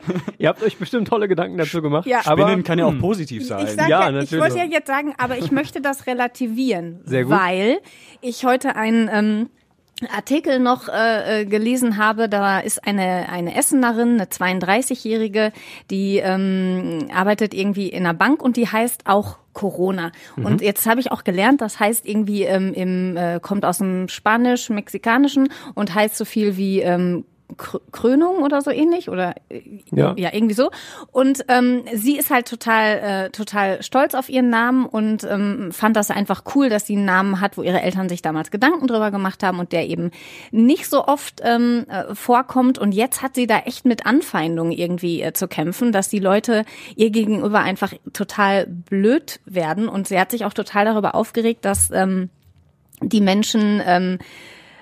[laughs] ihr habt euch bestimmt tolle Gedanken dazu gemacht. Ja. aber Spinnen kann ja auch hm, positiv sein. Ich, Ja, ja, ich natürlich. wollte ja jetzt sagen, aber ich möchte das relativieren, [laughs] Sehr gut. weil ich heute einen ähm, Artikel noch äh, äh, gelesen habe. Da ist eine eine Essenerin, eine 32-jährige, die ähm, arbeitet irgendwie in einer Bank und die heißt auch Corona. Mhm. Und jetzt habe ich auch gelernt, das heißt irgendwie ähm, im äh, kommt aus dem Spanisch-Mexikanischen und heißt so viel wie ähm, Krönung oder so ähnlich oder äh, Ja. ja irgendwie so. Und ähm, sie ist halt total äh, total stolz auf ihren Namen und ähm, fand das einfach cool, dass sie einen Namen hat, wo ihre Eltern sich damals Gedanken drüber gemacht haben und der eben nicht so oft ähm, äh, vorkommt. Und jetzt hat sie da echt mit Anfeindungen irgendwie äh, zu kämpfen, dass die Leute ihr gegenüber einfach total blöd werden. Und sie hat sich auch total darüber aufgeregt, dass ähm, die Menschen ähm,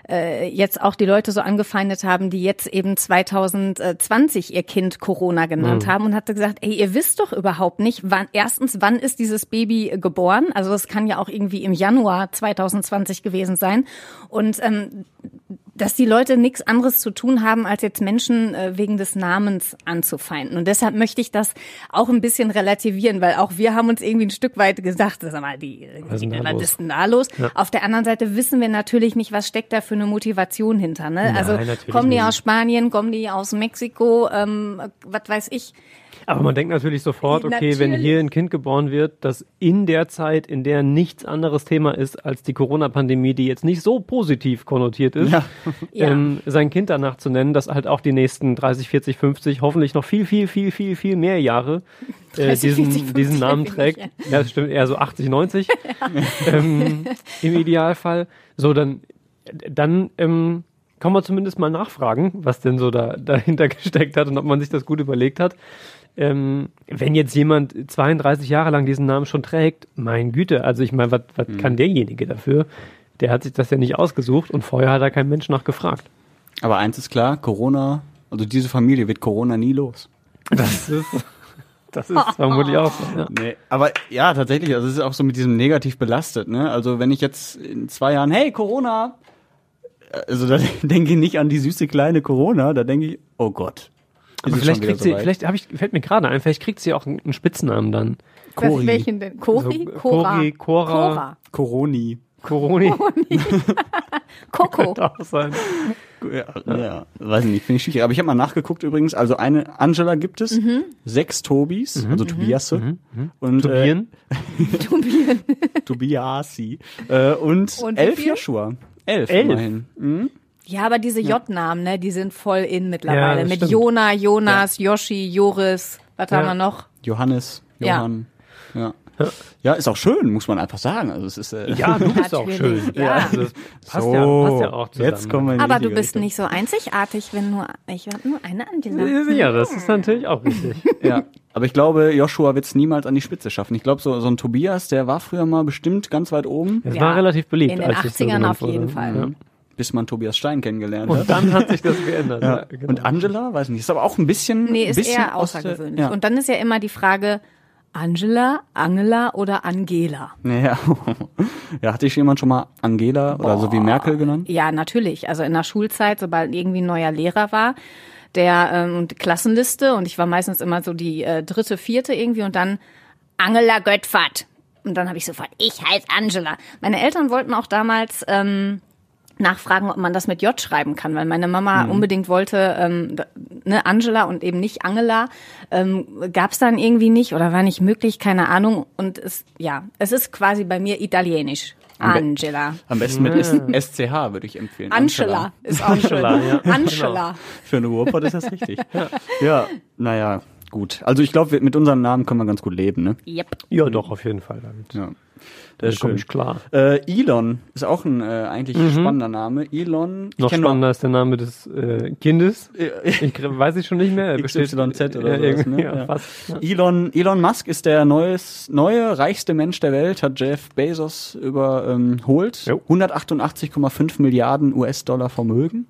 äh, jetzt auch die Leute so angefeindet haben, die jetzt eben 2020 ihr Kind Corona genannt haben und hat gesagt, ey, ihr wisst doch überhaupt nicht, wann erstens, wann ist dieses Baby geboren? Also es kann ja auch irgendwie im Januar 2020 gewesen sein und ähm, dass die Leute nichts anderes zu tun haben, als jetzt Menschen äh, wegen des Namens anzufeinden. Und deshalb möchte ich das auch ein bisschen relativieren, weil auch wir haben uns irgendwie ein Stück weit gesagt, sag mal, die, Was ist denn da ist denn da los? Auf der anderen Seite wissen wir natürlich nicht, was steckt da für eine Motivation hinter. Ne? Nein, also kommen die nicht. aus Spanien, kommen die aus Mexiko, ähm, was weiß ich. Aber man denkt natürlich sofort, okay, wenn Natürlich. hier ein Kind geboren wird, das in der Zeit, in der nichts anderes Thema ist als die Corona-Pandemie, die jetzt nicht so positiv konnotiert ist, Ja. [laughs] Ja. ähm, sein Kind danach zu nennen, das halt auch die nächsten 30, 40, 50, hoffentlich noch viel, viel, viel, viel, viel mehr Jahre äh, [laughs] 30, diesen, 40, 50 diesen Namen finde ich, trägt. Ja, das stimmt, eher so 80, 90 [laughs] ähm, im Idealfall. So, dann, dann ähm, kann man zumindest mal nachfragen, was denn so da, dahinter gesteckt hat und ob man sich das gut überlegt hat. Ähm, wenn jetzt jemand 32 Jahre lang diesen Namen schon trägt, mein Güte, also ich meine, was was kann derjenige dafür? Der hat sich das ja nicht ausgesucht und vorher hat da kein Mensch nach gefragt. Aber eins ist klar, Corona, also diese Familie wird Corona nie los. Das ist, das ist [laughs] vermutlich auch so. Ja. Nee, aber ja, tatsächlich, also es ist auch so mit diesem negativ belastet, ne? Also wenn ich jetzt in zwei Jahren, hey, Corona, also da [laughs] denke ich nicht an die süße kleine Corona, da denke ich, oh Gott. Aber vielleicht kriegt sie, vielleicht hab ich, fällt mir gerade ein, vielleicht kriegt sie auch einen Spitznamen dann. Was, Cori. welchen denn? Cori? So, Cora. Cori, Cora. Cora. Coroni. Coroni. Coco. [laughs] Könnte auch sein. Ja, ja, weiß ich nicht, finde ich schwierig. Aber ich habe mal nachgeguckt übrigens, also eine Angela gibt es, Mhm. sechs Tobis, also Tobiasse und Tobian. [laughs] Äh, Tobiasi äh, und, Und elf? Joshua. Elf, Elf? immerhin. Mhm. Ja, aber diese J-Namen, ne, die sind voll in mittlerweile. das Mit stimmt. Jona, Jonas, Yoshi, Joris. Was Ja. haben wir noch? Johannes, Ja. Johann. Ja. ja. ist auch schön, muss man einfach sagen. Also es ist äh, Ja, du bist auch Natürlich, schön. ja. Also das passt, so, ja, passt ja auch zusammen. Jetzt kommen wir Aber du bist Richtung. nicht so einzigartig, wenn nur ich hab nur eine Angela. Ja, das ist natürlich auch richtig. [laughs] Ja, aber ich glaube, Joshua wird es niemals an die Spitze schaffen. Ich glaube, so, so ein Tobias, der war früher mal bestimmt ganz weit oben, Es Ja, war relativ beliebt. in den als es so 80ern genannt auf jeden wurde. Fall. Bis man Tobias Stein kennengelernt Und hat. dann hat sich das geändert. [laughs] Ja. Ja, genau. Und Angela, weiß nicht, ist aber auch ein bisschen. Nee, ist bisschen eher aus der- außergewöhnlich. Ja. Und dann ist ja immer die Frage, Angela, Angela oder Angela? ja. [laughs] ja, hatte ich jemand schon mal Angela oder so wie Merkel genannt? Ja, natürlich. Also in der Schulzeit, sobald irgendwie ein neuer Lehrer war, der ähm, die Klassenliste und ich war meistens immer so die äh, dritte, vierte irgendwie und dann Angela Göttfert. Und dann habe ich sofort, ich heiße Angela. Meine Eltern wollten auch damals ähm, nachfragen, ob man das mit J schreiben kann, weil meine Mama unbedingt wollte, ähm, ne, Angela und eben nicht Angela, ähm, gab es dann irgendwie nicht oder war nicht möglich, keine Ahnung. Und es, ja, es ist quasi bei mir italienisch. Angela. Am besten mit S SCH würde ich empfehlen. Angela ist auch schön. Angela, ja. Angela. Für eine Ruhrpott ist das richtig. ja. ja, naja, gut. Also ich glaube, mit unserem Namen können wir ganz gut leben, ne? Yep. Ja, doch, auf jeden Fall. Damit. Ja. Da Das ist komme schön. ich klar. Äh, Elon ist auch ein äh, eigentlich spannender Name. Elon. ich Noch spannender ist der Name des äh, Kindes. Ich weiß ich schon nicht mehr. [laughs] XYZ oder ja, sowas, ne? ja, Ja. fast. Ja. Elon, Elon Musk ist der neues, neue, reichste Mensch der Welt, hat Jeff Bezos überholt. Jo. 188,5 Milliarden US-Dollar Vermögen.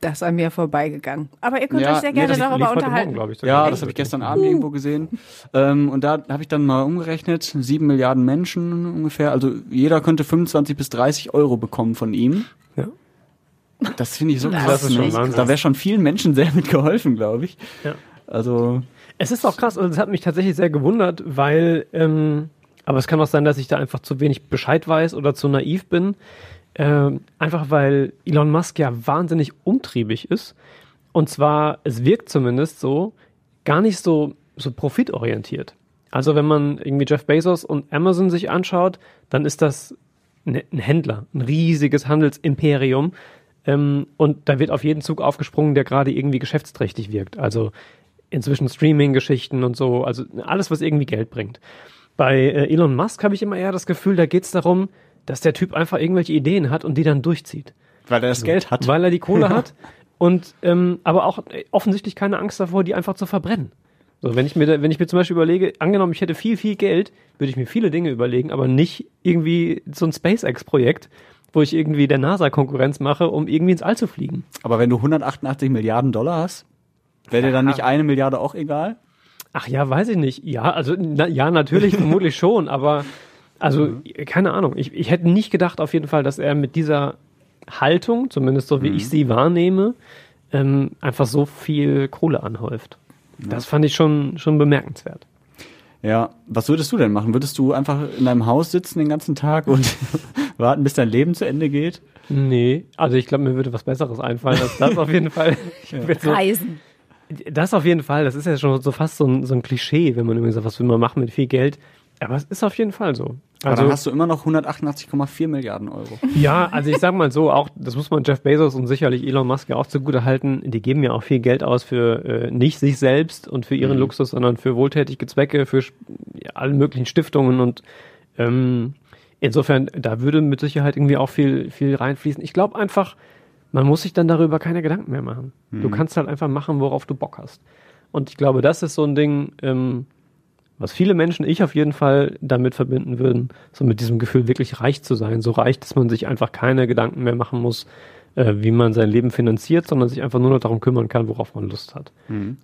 Das ist an mir vorbeigegangen. Aber ihr könnt Ja, euch sehr nee, gerne das darüber Lief heute unterhalten. Morgen, ich. Ja, das habe ich gestern Abend irgendwo gesehen. Ähm, und da habe ich dann mal umgerechnet, sieben Milliarden Menschen ungefähr. Also jeder könnte 25 bis 30 Euro bekommen von ihm. Ja. Das finde ich so Das krass. ist schon? Wahnsinn. Da wäre schon vielen Menschen sehr mit geholfen, glaube ich. Ja. Also Es ist auch krass, also es hat mich tatsächlich sehr gewundert, weil, ähm, aber es kann auch sein, dass ich da einfach zu wenig Bescheid weiß oder zu naiv bin. Ähm, einfach weil Elon Musk ja wahnsinnig umtriebig ist. Und zwar, es wirkt zumindest so, gar nicht so, so profitorientiert. Also wenn man irgendwie Jeff Bezos und Amazon sich anschaut, dann ist das ein ein Händler, ein riesiges Handelsimperium. Ähm, und da wird auf jeden Zug aufgesprungen, der gerade irgendwie geschäftsträchtig wirkt. Also inzwischen Streaming-Geschichten und so, also alles, was irgendwie Geld bringt. Bei äh, Elon Musk habe ich immer eher das Gefühl, da geht es darum, dass der Typ einfach irgendwelche Ideen hat und die dann durchzieht. weil er das Geld hat. Weil er die Kohle [laughs] hat und ähm, aber auch äh, offensichtlich keine Angst davor, die einfach zu verbrennen. So, wenn ich mir, wenn ich mir zum Beispiel überlege, angenommen, ich hätte viel, viel Geld, würde ich mir viele Dinge überlegen, aber nicht irgendwie so ein SpaceX-Projekt, wo ich irgendwie der NASA Konkurrenz mache, um irgendwie ins All zu fliegen. Aber wenn du 188 Milliarden Dollar hast, wäre dir dann nicht eine Milliarde auch egal? Ach ja, weiß ich nicht. Ja, also na, ja, natürlich, vermutlich schon, aber also keine Ahnung. Ich, ich hätte nicht gedacht auf jeden Fall, dass er mit dieser Haltung, zumindest so wie ich sie wahrnehme, ähm, einfach so viel Kohle anhäuft. Das fand ich schon, schon bemerkenswert. Ja, was würdest du denn machen? Würdest du einfach in deinem Haus sitzen den ganzen Tag und [laughs] warten, bis dein Leben zu Ende geht? Nee, also ich glaube, mir würde was Besseres einfallen als das auf jeden Fall. [laughs] Ich würd so, Reisen. das auf jeden Fall, das ist ja schon so fast so ein, so ein Klischee, wenn man irgendwie sagt, was will man machen mit viel Geld. Aber es ist auf jeden Fall so. Aber Also, dann hast du immer noch 188,4 Milliarden Euro. Ja, also ich sag mal so, auch das muss man Jeff Bezos und sicherlich Elon Musk ja auch zugute halten, die geben ja auch viel Geld aus für äh, nicht sich selbst und für ihren Luxus, sondern für wohltätige Zwecke, für ja, alle möglichen Stiftungen und ähm, insofern, da würde mit Sicherheit irgendwie auch viel, viel reinfließen. Ich glaube einfach, man muss sich dann darüber keine Gedanken mehr machen. Du kannst halt einfach machen, worauf du Bock hast. Und ich glaube, das ist so ein Ding, ähm, was viele Menschen, ich auf jeden Fall, damit verbinden würden, so mit diesem Gefühl, wirklich reich zu sein. So reich, dass man sich einfach keine Gedanken mehr machen muss, äh, wie man sein Leben finanziert, sondern sich einfach nur noch darum kümmern kann, worauf man Lust hat.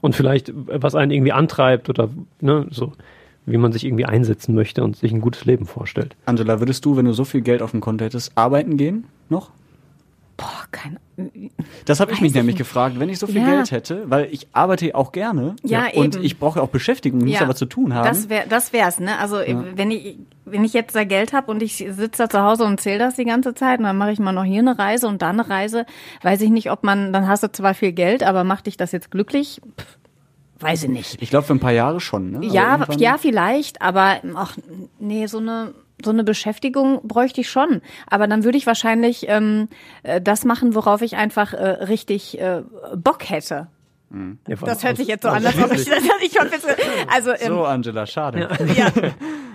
Und vielleicht, äh, was einen irgendwie antreibt oder ne, so, wie man sich irgendwie einsetzen möchte und sich ein gutes Leben vorstellt. Angela, würdest du, wenn du so viel Geld auf dem Konto hättest, arbeiten gehen? Noch? Boah, keine Das habe ich mich ich nämlich nicht. gefragt, wenn ich so viel Ja. Geld hätte, weil ich arbeite auch gerne Ja, und eben. ich brauche auch Beschäftigung, muss ja was zu tun haben. Das wär, das wär's, ne? Also wenn ich wenn ich jetzt da Geld habe und ich sitze da zu Hause und zähle das die ganze Zeit und dann mache ich mal noch hier eine Reise und da eine Reise, weiß ich nicht, ob man dann hast du zwar viel Geld, aber macht dich das jetzt glücklich? Pff, weiß ich nicht. ich glaube für ein paar Jahre schon. Ne? Aber Ja, ja, vielleicht, aber ach nee, so eine so eine Beschäftigung bräuchte ich schon. Aber dann würde ich wahrscheinlich ähm, äh, das machen, worauf ich einfach äh, richtig äh, Bock hätte. Ja, vor allem Das hört aus- sich jetzt so an, als ob ich, ich hoffe jetzt, also ähm, So, Angela, schade. ja,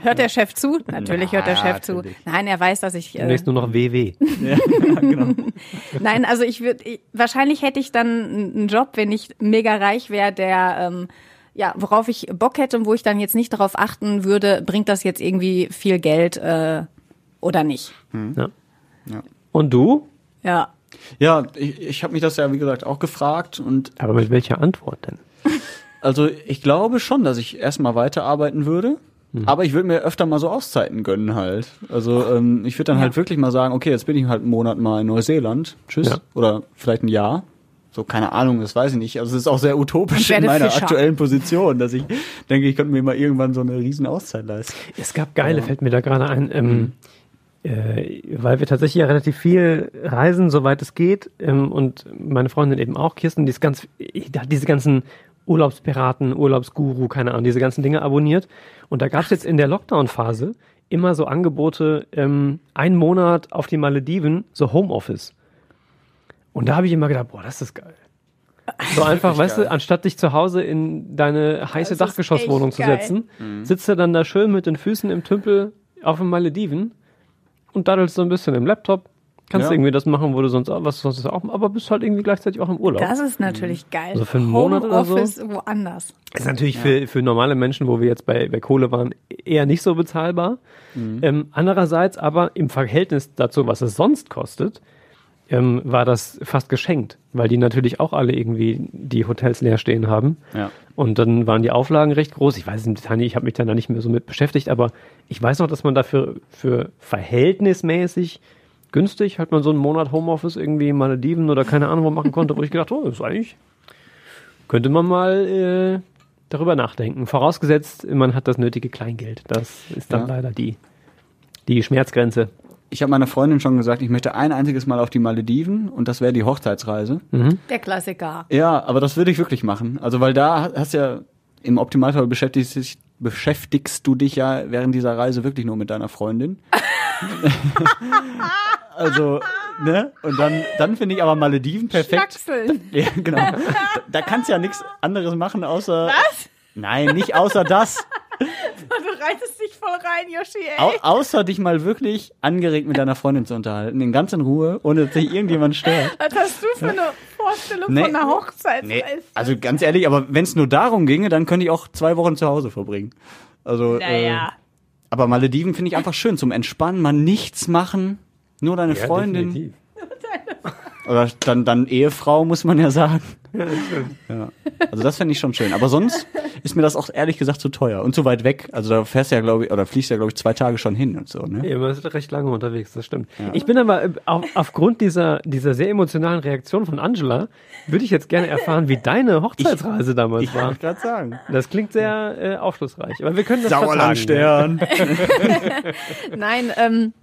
hört der Chef zu? Natürlich hört der Ja, Chef zu. natürlich. Nein, er weiß, dass ich. Äh, Demnächst nur noch WW. [laughs] nein, also ich würde, wahrscheinlich hätte ich dann einen Job, wenn ich mega reich wäre, der ähm, ja, worauf ich Bock hätte und wo ich dann jetzt nicht darauf achten würde, bringt das jetzt irgendwie viel Geld äh, oder nicht. Ja. Ja. Und du? Ja. Ja, ich, ich habe mich das ja, wie gesagt, auch gefragt und Aber mit welcher Antwort denn? also ich glaube schon, dass ich erstmal weiterarbeiten würde. Aber ich würde mir öfter mal so Auszeiten gönnen halt. Also ähm, ich würde dann halt wirklich mal sagen, okay, jetzt bin ich halt einen Monat mal in Neuseeland. Tschüss. Ja. Oder vielleicht ein Jahr. So, keine Ahnung, das weiß ich nicht. Also es ist auch sehr utopisch in meiner Fischer. aktuellen Position, dass ich denke, ich könnte mir mal irgendwann so eine riesen Auszeit leisten. Es gab geile, fällt mir da gerade ein, ähm, äh, weil wir tatsächlich ja relativ viel reisen, soweit es geht, ähm, und meine Freundin eben auch, Kirsten, die ist ganz, die hat diese ganzen Urlaubspiraten, Urlaubsguru, keine Ahnung, diese ganzen Dinge abonniert. Und da gab es jetzt in der Lockdown-Phase immer so Angebote, ähm, ein Monat auf die Malediven, so Homeoffice. Und da habe ich immer gedacht, boah, das ist geil. So einfach, weißt du, anstatt dich zu Hause in deine heiße Das Dachgeschosswohnung zu geil. setzen, sitzt du dann da schön mit den Füßen im Tümpel auf den Malediven und daddelst so ein bisschen im Laptop. Kannst Ja. irgendwie das machen, wo du sonst auch, was du sonst auch, aber bist halt irgendwie gleichzeitig auch im Urlaub. Das ist natürlich geil. Also für einen Monat oder so? Homeoffice woanders. ist natürlich für, für normale Menschen, wo wir jetzt bei, bei Kohle waren, eher nicht so bezahlbar. Ähm, andererseits aber im Verhältnis dazu, was es sonst kostet, ähm, war das fast geschenkt, weil die natürlich auch alle irgendwie die Hotels leer stehen haben. Ja. Und dann waren die Auflagen recht groß. Ich weiß im Detail ich habe mich dann da nicht mehr so mit beschäftigt, aber ich weiß noch, dass man dafür für verhältnismäßig günstig halt mal so einen Monat Homeoffice irgendwie in Malediven oder keine Ahnung wo machen konnte, wo ich gedacht, oh, das ist eigentlich, könnte man mal äh, darüber nachdenken. Vorausgesetzt, man hat das nötige Kleingeld. Das ist dann Ja. leider die, die Schmerzgrenze. Ich habe meiner Freundin schon gesagt, ich möchte ein einziges Mal auf die Malediven und das wäre die Hochzeitsreise. Der Klassiker. Ja, aber das würde ich wirklich machen. Also, weil da hast ja im Optimalfall beschäftigst, dich, beschäftigst du dich ja während dieser Reise wirklich nur mit deiner Freundin. [laughs] also, ne? Und dann, dann finde ich aber Malediven perfekt. Schnackseln. Ja, genau. Da, da kannst du ja nichts anderes machen, außer. Was? Nein, nicht außer das. [laughs] Du reitest dich voll rein, Yoshi, ey. Au außer dich mal wirklich angeregt mit deiner Freundin zu unterhalten. In ganz in Ruhe, ohne dass sich irgendjemand stört. Was hast du für eine Vorstellung Nee. von einer Hochzeit? Nee, also ganz ehrlich, aber wenn es nur darum ginge, dann könnte ich auch zwei Wochen zu Hause verbringen. Also, äh, naja. aber Malediven finde ich einfach schön zum Entspannen, mal nichts machen, nur deine Freundin oder dann dann Ehefrau muss man ja sagen. Ja, also das fände ich schon schön. Aber sonst ist mir das auch ehrlich gesagt zu teuer und zu weit weg. Also da fährst du ja glaube ich oder fliegst ja glaube ich zwei Tage schon hin und so. Ne? Ja, man ist recht lange unterwegs, das stimmt. Ich bin aber äh, auf, aufgrund dieser, dieser sehr emotionalen Reaktion von Angela, würde ich jetzt gerne erfahren, wie deine Hochzeitsreise damals Ich war. wollte gerade sagen. Das klingt sehr äh, aufschlussreich. Aber wir können das Sauerlandstern. [laughs] [laughs] Nein, ähm,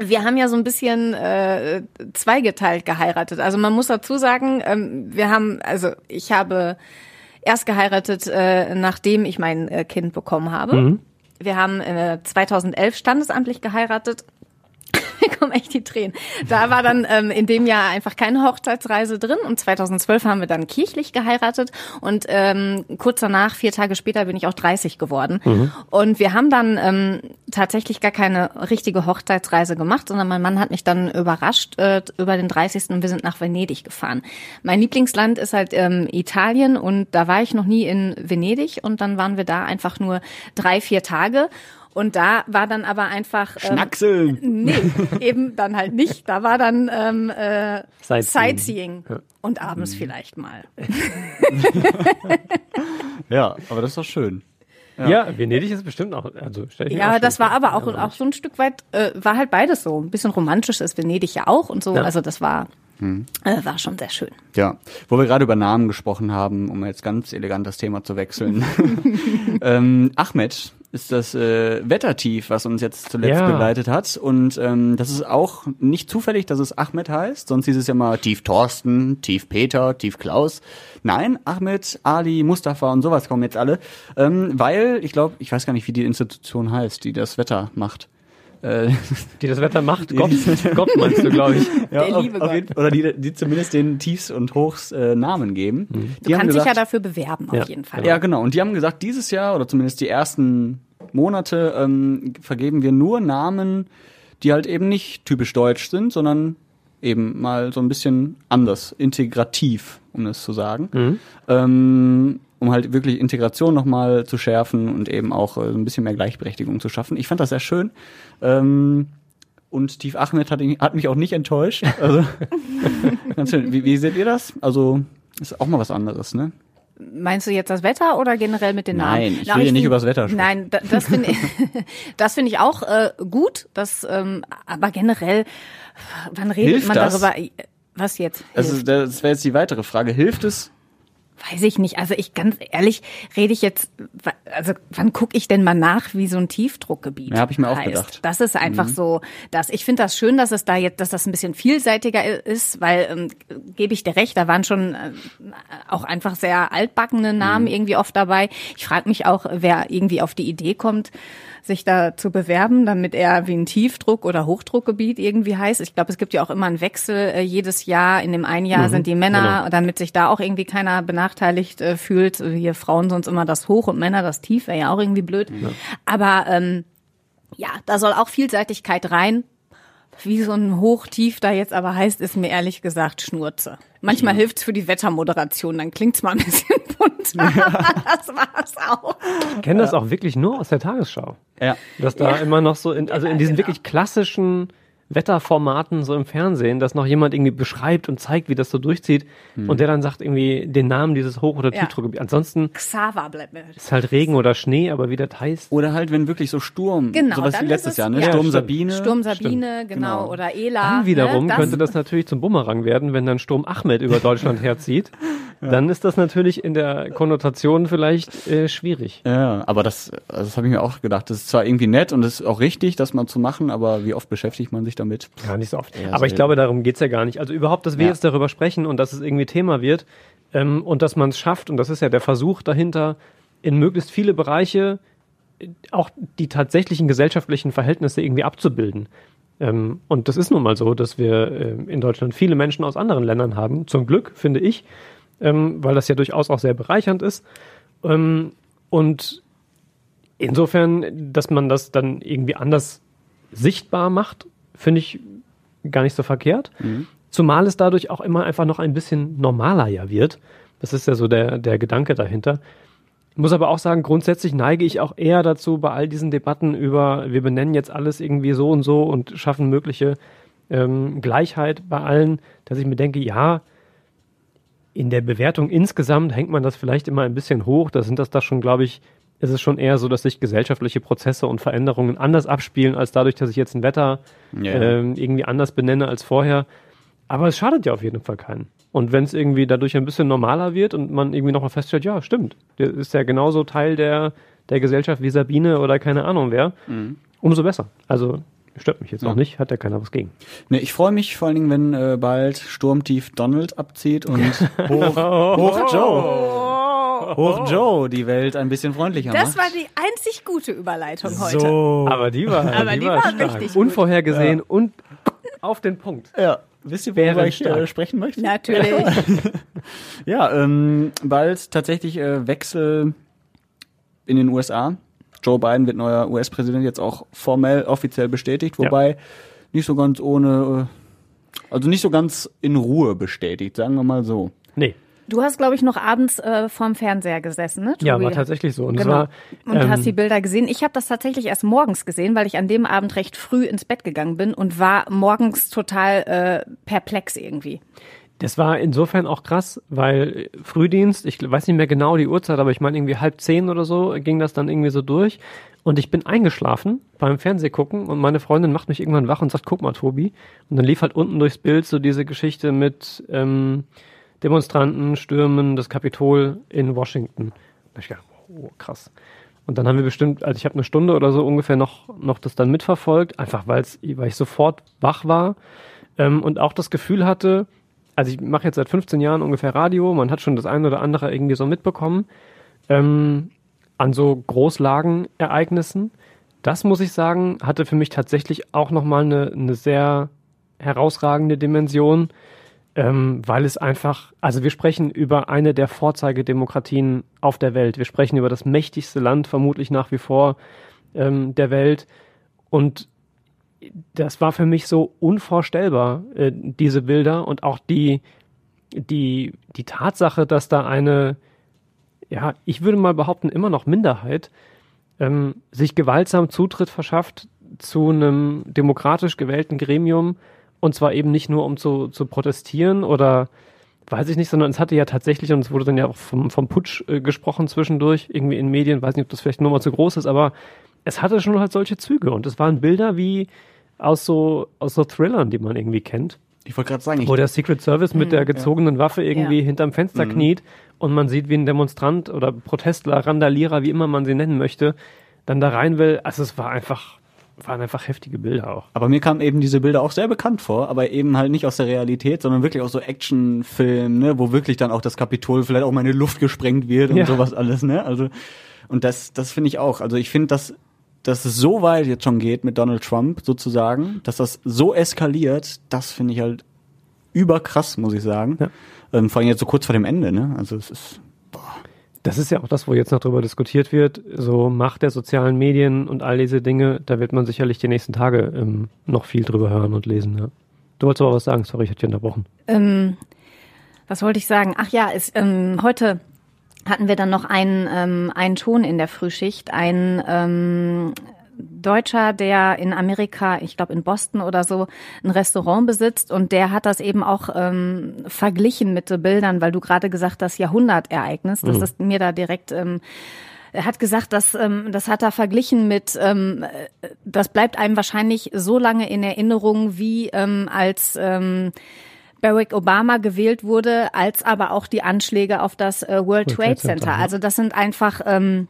wir haben ja so ein bisschen äh, zweigeteilt geheiratet. Also man muss dazu sagen, ähm, wir haben, also ich habe erst geheiratet, äh, nachdem ich mein äh, Kind bekommen habe. Wir haben äh, 2011 standesamtlich geheiratet. Mir [laughs] kommen echt die Tränen. Da war dann ähm, in dem Jahr einfach keine Hochzeitsreise drin und 2012 haben wir dann kirchlich geheiratet und ähm, kurz danach, vier Tage später, bin ich auch 30 geworden. Und wir haben dann ähm, tatsächlich gar keine richtige Hochzeitsreise gemacht, sondern mein Mann hat mich dann überrascht äh, über den 30. und wir sind nach Venedig gefahren. Mein Lieblingsland ist halt ähm, Italien und da war ich noch nie in Venedig und dann waren wir da einfach nur drei, vier Tage. Und da war dann aber einfach ähm, Schnackseln. Nee, [laughs] eben dann halt nicht. Da war dann ähm, äh, Sightseeing. Sightseeing. Und abends vielleicht mal. [laughs] Ja, aber das ist doch schön. Ja. Venedig ist bestimmt auch, also stell ich mir auch Ja, schön das war aber auch, auch so ein Stück weit, äh, war halt beides so. Ein bisschen romantisch ist Venedig ja auch und so. Ja. Also das war, äh, war schon sehr schön. Ja, wo wir gerade über Namen gesprochen haben, um jetzt ganz elegant das Thema zu wechseln. [laughs] ähm, Ahmed ist das äh, Wettertief, was uns jetzt zuletzt Ja. begleitet hat. Und ähm, das ist auch nicht zufällig, dass es Ahmed heißt. Sonst hieß es ja mal Tief Thorsten, Tief Peter, Tief Klaus. Nein, Ahmed, Ali, Mustafa und sowas kommen jetzt alle. Ähm, weil, ich glaube, ich weiß gar nicht, wie die Institution heißt, die das Wetter macht. Äh, Die das Wetter macht, Gott, [laughs] Gott meinst du, glaube ich. ja, Der auf, liebe auf Gott. jeden, oder die, die zumindest den Tiefs und Hochs äh, Namen geben. Du Die haben kannst dich ja dafür bewerben, auf Ja, jeden Fall. Ja, genau. Und die haben gesagt, dieses Jahr oder zumindest die ersten Monate ähm, vergeben wir nur Namen, die halt eben nicht typisch deutsch sind, sondern eben mal so ein bisschen anders, integrativ, um es zu sagen. Ähm, um halt wirklich Integration nochmal zu schärfen und eben auch äh, so ein bisschen mehr Gleichberechtigung zu schaffen. Ich fand das sehr schön. Ähm, und Tief Ahmed hat, ihn- hat mich auch nicht enttäuscht. Also, [laughs] ganz schön. Wie, wie seht ihr das? Also, ist auch mal was anderes, ne? Meinst du jetzt das Wetter oder generell mit den Namen? Nein, ich Na, will hier nicht find- übers Wetter sprechen. Nein, da, das finde ich, [laughs] das finde ich auch äh, gut. Das, ähm, aber generell, wann redet Hilft man das? darüber? Was jetzt? Also Hilft? das wäre jetzt die weitere Frage. Hilft es? Weiß ich nicht. Also ich ganz ehrlich rede ich jetzt, also wann gucke ich denn mal nach, wie so ein Tiefdruckgebiet Ja, hab ich mir auch heißt. gedacht. Mhm. Das ist einfach so, dass ich finde das schön, dass es da jetzt, dass das ein bisschen vielseitiger ist, weil ähm, gebe ich dir recht, da waren schon äh, auch einfach sehr altbackene Namen Mhm. irgendwie oft dabei. Ich frage mich auch, wer irgendwie auf die Idee kommt, sich da zu bewerben, damit er wie ein Tiefdruck- oder Hochdruckgebiet irgendwie heißt. Ich glaube, es gibt ja auch immer einen Wechsel äh, jedes Jahr. In dem einen Jahr sind die Männer, genau. damit sich da auch irgendwie keiner benachteiligt äh, fühlt. Hier Frauen sonst immer das Hoch und Männer das Tief, wäre ja auch irgendwie blöd. Aber ähm, ja, da soll auch Vielseitigkeit rein. Wie so ein Hoch-Tief da jetzt aber heißt, ist mir ehrlich gesagt Schnurze. Manchmal hilft's für die Wettermoderation, dann klingt's mal ein bisschen [laughs] bunter. das war's auch. Ich kenne das auch wirklich nur aus der Tagesschau. Ja. Dass da immer noch so, in, also in diesen wirklich klassischen Wetterformaten so im Fernsehen, dass noch jemand irgendwie beschreibt und zeigt, wie das so durchzieht und der dann sagt irgendwie den Namen dieses Hoch- oder Ja. Ansonsten Xaver bleibt mir. ist halt Regen oder Schnee, aber wie das heißt. Oder halt, wenn wirklich so Sturm, Genau, sowas dann wie letztes es- Jahr, ne? ja. Sturm. Sabine. Sturm Sabine, genau, Genau. oder Ela. Dann wiederum ne? könnte das natürlich zum Bumerang werden, wenn dann Sturm Ahmed über Deutschland herzieht. [laughs] Dann ist das natürlich in der Konnotation vielleicht äh, schwierig. Ja, aber das, also das habe ich mir auch gedacht. Das ist zwar irgendwie nett und es ist auch richtig, das mal zu machen, aber wie oft beschäftigt man sich damit? Gar nicht so oft. Eher Aber ich selten. glaube, darum geht's ja gar nicht. Also überhaupt, dass wir Ja. jetzt darüber sprechen und dass es irgendwie Thema wird ähm, und dass man es schafft, und das ist ja der Versuch dahinter, in möglichst viele Bereiche äh, auch die tatsächlichen gesellschaftlichen Verhältnisse irgendwie abzubilden. Ähm, und das ist nun mal so, dass wir ähm, in Deutschland viele Menschen aus anderen Ländern haben, zum Glück, finde ich, ähm, weil das ja durchaus auch sehr bereichernd ist. Ähm, und insofern, dass man das dann irgendwie anders sichtbar macht, finde ich gar nicht so verkehrt. Zumal es dadurch auch immer einfach noch ein bisschen normaler ja wird. Das ist ja so der, der Gedanke dahinter. Ich muss aber auch sagen, grundsätzlich neige ich auch eher dazu, bei all diesen Debatten über, wir benennen jetzt alles irgendwie so und so und schaffen mögliche ähm, Gleichheit bei allen, dass ich mir denke, ja, in der Bewertung insgesamt hängt man das vielleicht immer ein bisschen hoch. Da sind das da schon, glaube ich, ist es schon eher so, dass sich gesellschaftliche Prozesse und Veränderungen anders abspielen, als dadurch, dass ich jetzt ein Wetter Ja. ähm, irgendwie anders benenne als vorher. Aber es schadet ja auf jeden Fall keinen. Und wenn es irgendwie dadurch ein bisschen normaler wird und man irgendwie nochmal feststellt, ja, stimmt, der ist ja genauso Teil der, der Gesellschaft wie Sabine oder keine Ahnung wer, umso besser. Also stört mich jetzt Ja. auch nicht, hat ja keiner was gegen. Ne, ich freue mich vor allen Dingen, wenn äh, bald Sturmtief Donald abzieht und [laughs] hoch, [laughs] hoch Joe, hoch Joe die Welt ein bisschen freundlicher Das macht. war die einzig gute Überleitung heute. so. Aber die war, Aber die war stark. richtig gut. Unvorhergesehen und auf den Punkt. Ja. Wisst ihr, worüber ich äh, sprechen möchte? Natürlich. [laughs] Ja, ähm, bald tatsächlich äh, Wechsel in den USA. Joe Biden wird neuer US-Präsident jetzt auch formell offiziell bestätigt, wobei nicht so ganz ohne, äh, also nicht so ganz in Ruhe bestätigt, sagen wir mal so. Nee, Du hast, glaube ich, noch abends äh, vorm Fernseher gesessen, ne? ja, Tobi? war tatsächlich so. Und Genau. war, Und ähm, hast die Bilder gesehen. Ich habe das tatsächlich erst morgens gesehen, weil ich an dem Abend recht früh ins Bett gegangen bin und war morgens total äh, perplex irgendwie. Das war insofern auch krass, weil Frühdienst, ich weiß nicht mehr genau die Uhrzeit, aber ich meine irgendwie halb zehn oder so ging das dann irgendwie so durch. Und ich bin eingeschlafen beim Fernsehgucken und meine Freundin macht mich irgendwann wach und sagt, guck mal, Tobi. Und dann lief halt unten durchs Bild so diese Geschichte mit ähm, Demonstranten stürmen das Kapitol in Washington. Da ich gedacht, oh, krass. Und dann haben wir bestimmt, also ich habe eine Stunde oder so ungefähr noch, noch das dann mitverfolgt, einfach weil's, weil ich sofort wach war ähm, und auch das Gefühl hatte, also ich mache jetzt seit 15 Jahren ungefähr Radio, man hat schon das eine oder andere irgendwie so mitbekommen, ähm, an so Großlagenereignissen. das muss ich sagen, hatte für mich tatsächlich auch nochmal eine, eine sehr herausragende Dimension, ähm, weil es einfach, also wir sprechen über eine der Vorzeigedemokratien auf der Welt. Wir sprechen über das mächtigste Land vermutlich nach wie vor ähm, der Welt. Und das war für mich so unvorstellbar, äh, diese Bilder und auch die, die, die Tatsache, dass da eine, ja, ich würde mal behaupten, immer noch Minderheit ähm, sich gewaltsam Zutritt verschafft zu einem demokratisch gewählten Gremium und zwar eben nicht nur um zu, zu protestieren oder weiß ich nicht, sondern es hatte ja tatsächlich, und es wurde dann ja auch vom, vom Putsch äh, gesprochen zwischendurch, irgendwie in Medien, weiß nicht, ob das vielleicht nur mal zu groß ist, aber es hatte schon halt solche Züge und es waren Bilder wie aus so, aus so Thrillern, die man irgendwie kennt. Ich wollte gerade sagen, ich, Wo der Secret Service mit der gezogenen Waffe irgendwie Ja. hinterm Fenster kniet und man sieht, wie ein Demonstrant oder Protestler, Randalierer, wie immer man sie nennen möchte, dann da rein will. Also es war einfach, waren einfach heftige Bilder auch. aber mir kamen eben diese Bilder auch sehr bekannt vor, aber eben halt nicht aus der Realität, sondern wirklich aus so Actionfilmen, ne, wo wirklich dann auch das Kapitol vielleicht auch mal in die Luft gesprengt wird und Ja. sowas alles, ne? Also und das das finde ich auch. Also ich finde, dass dass es so weit jetzt schon geht mit Donald Trump sozusagen, dass das so eskaliert, das finde ich halt überkrass, muss ich sagen. Ja. Ähm, vor allem jetzt so kurz vor dem Ende, ne? Also es ist Das ist ja auch das, wo jetzt noch drüber diskutiert wird, so Macht der sozialen Medien und all diese Dinge, da wird man sicherlich die nächsten Tage ähm, noch viel drüber hören und lesen. Ja. Du wolltest aber was sagen, sorry, ich hatte dich unterbrochen. Ähm, was wollte ich sagen? Ach ja, es, ähm, heute hatten wir dann noch einen, ähm, einen Ton in der Frühschicht. Ein ähm, Deutscher, der in Amerika, ich glaube in Boston oder so, ein Restaurant besitzt und der hat das eben auch ähm, verglichen mit so Bildern, weil du gerade gesagt hast, Jahrhundertereignis. Das ist mir da direkt ähm, er hat gesagt, dass ähm, das hat er verglichen mit, ähm, äh, das bleibt einem wahrscheinlich so lange in Erinnerung, wie ähm, als ähm, Barack Obama gewählt wurde, als aber auch die Anschläge auf das äh, World Trade Center. ja. Also das sind einfach ähm,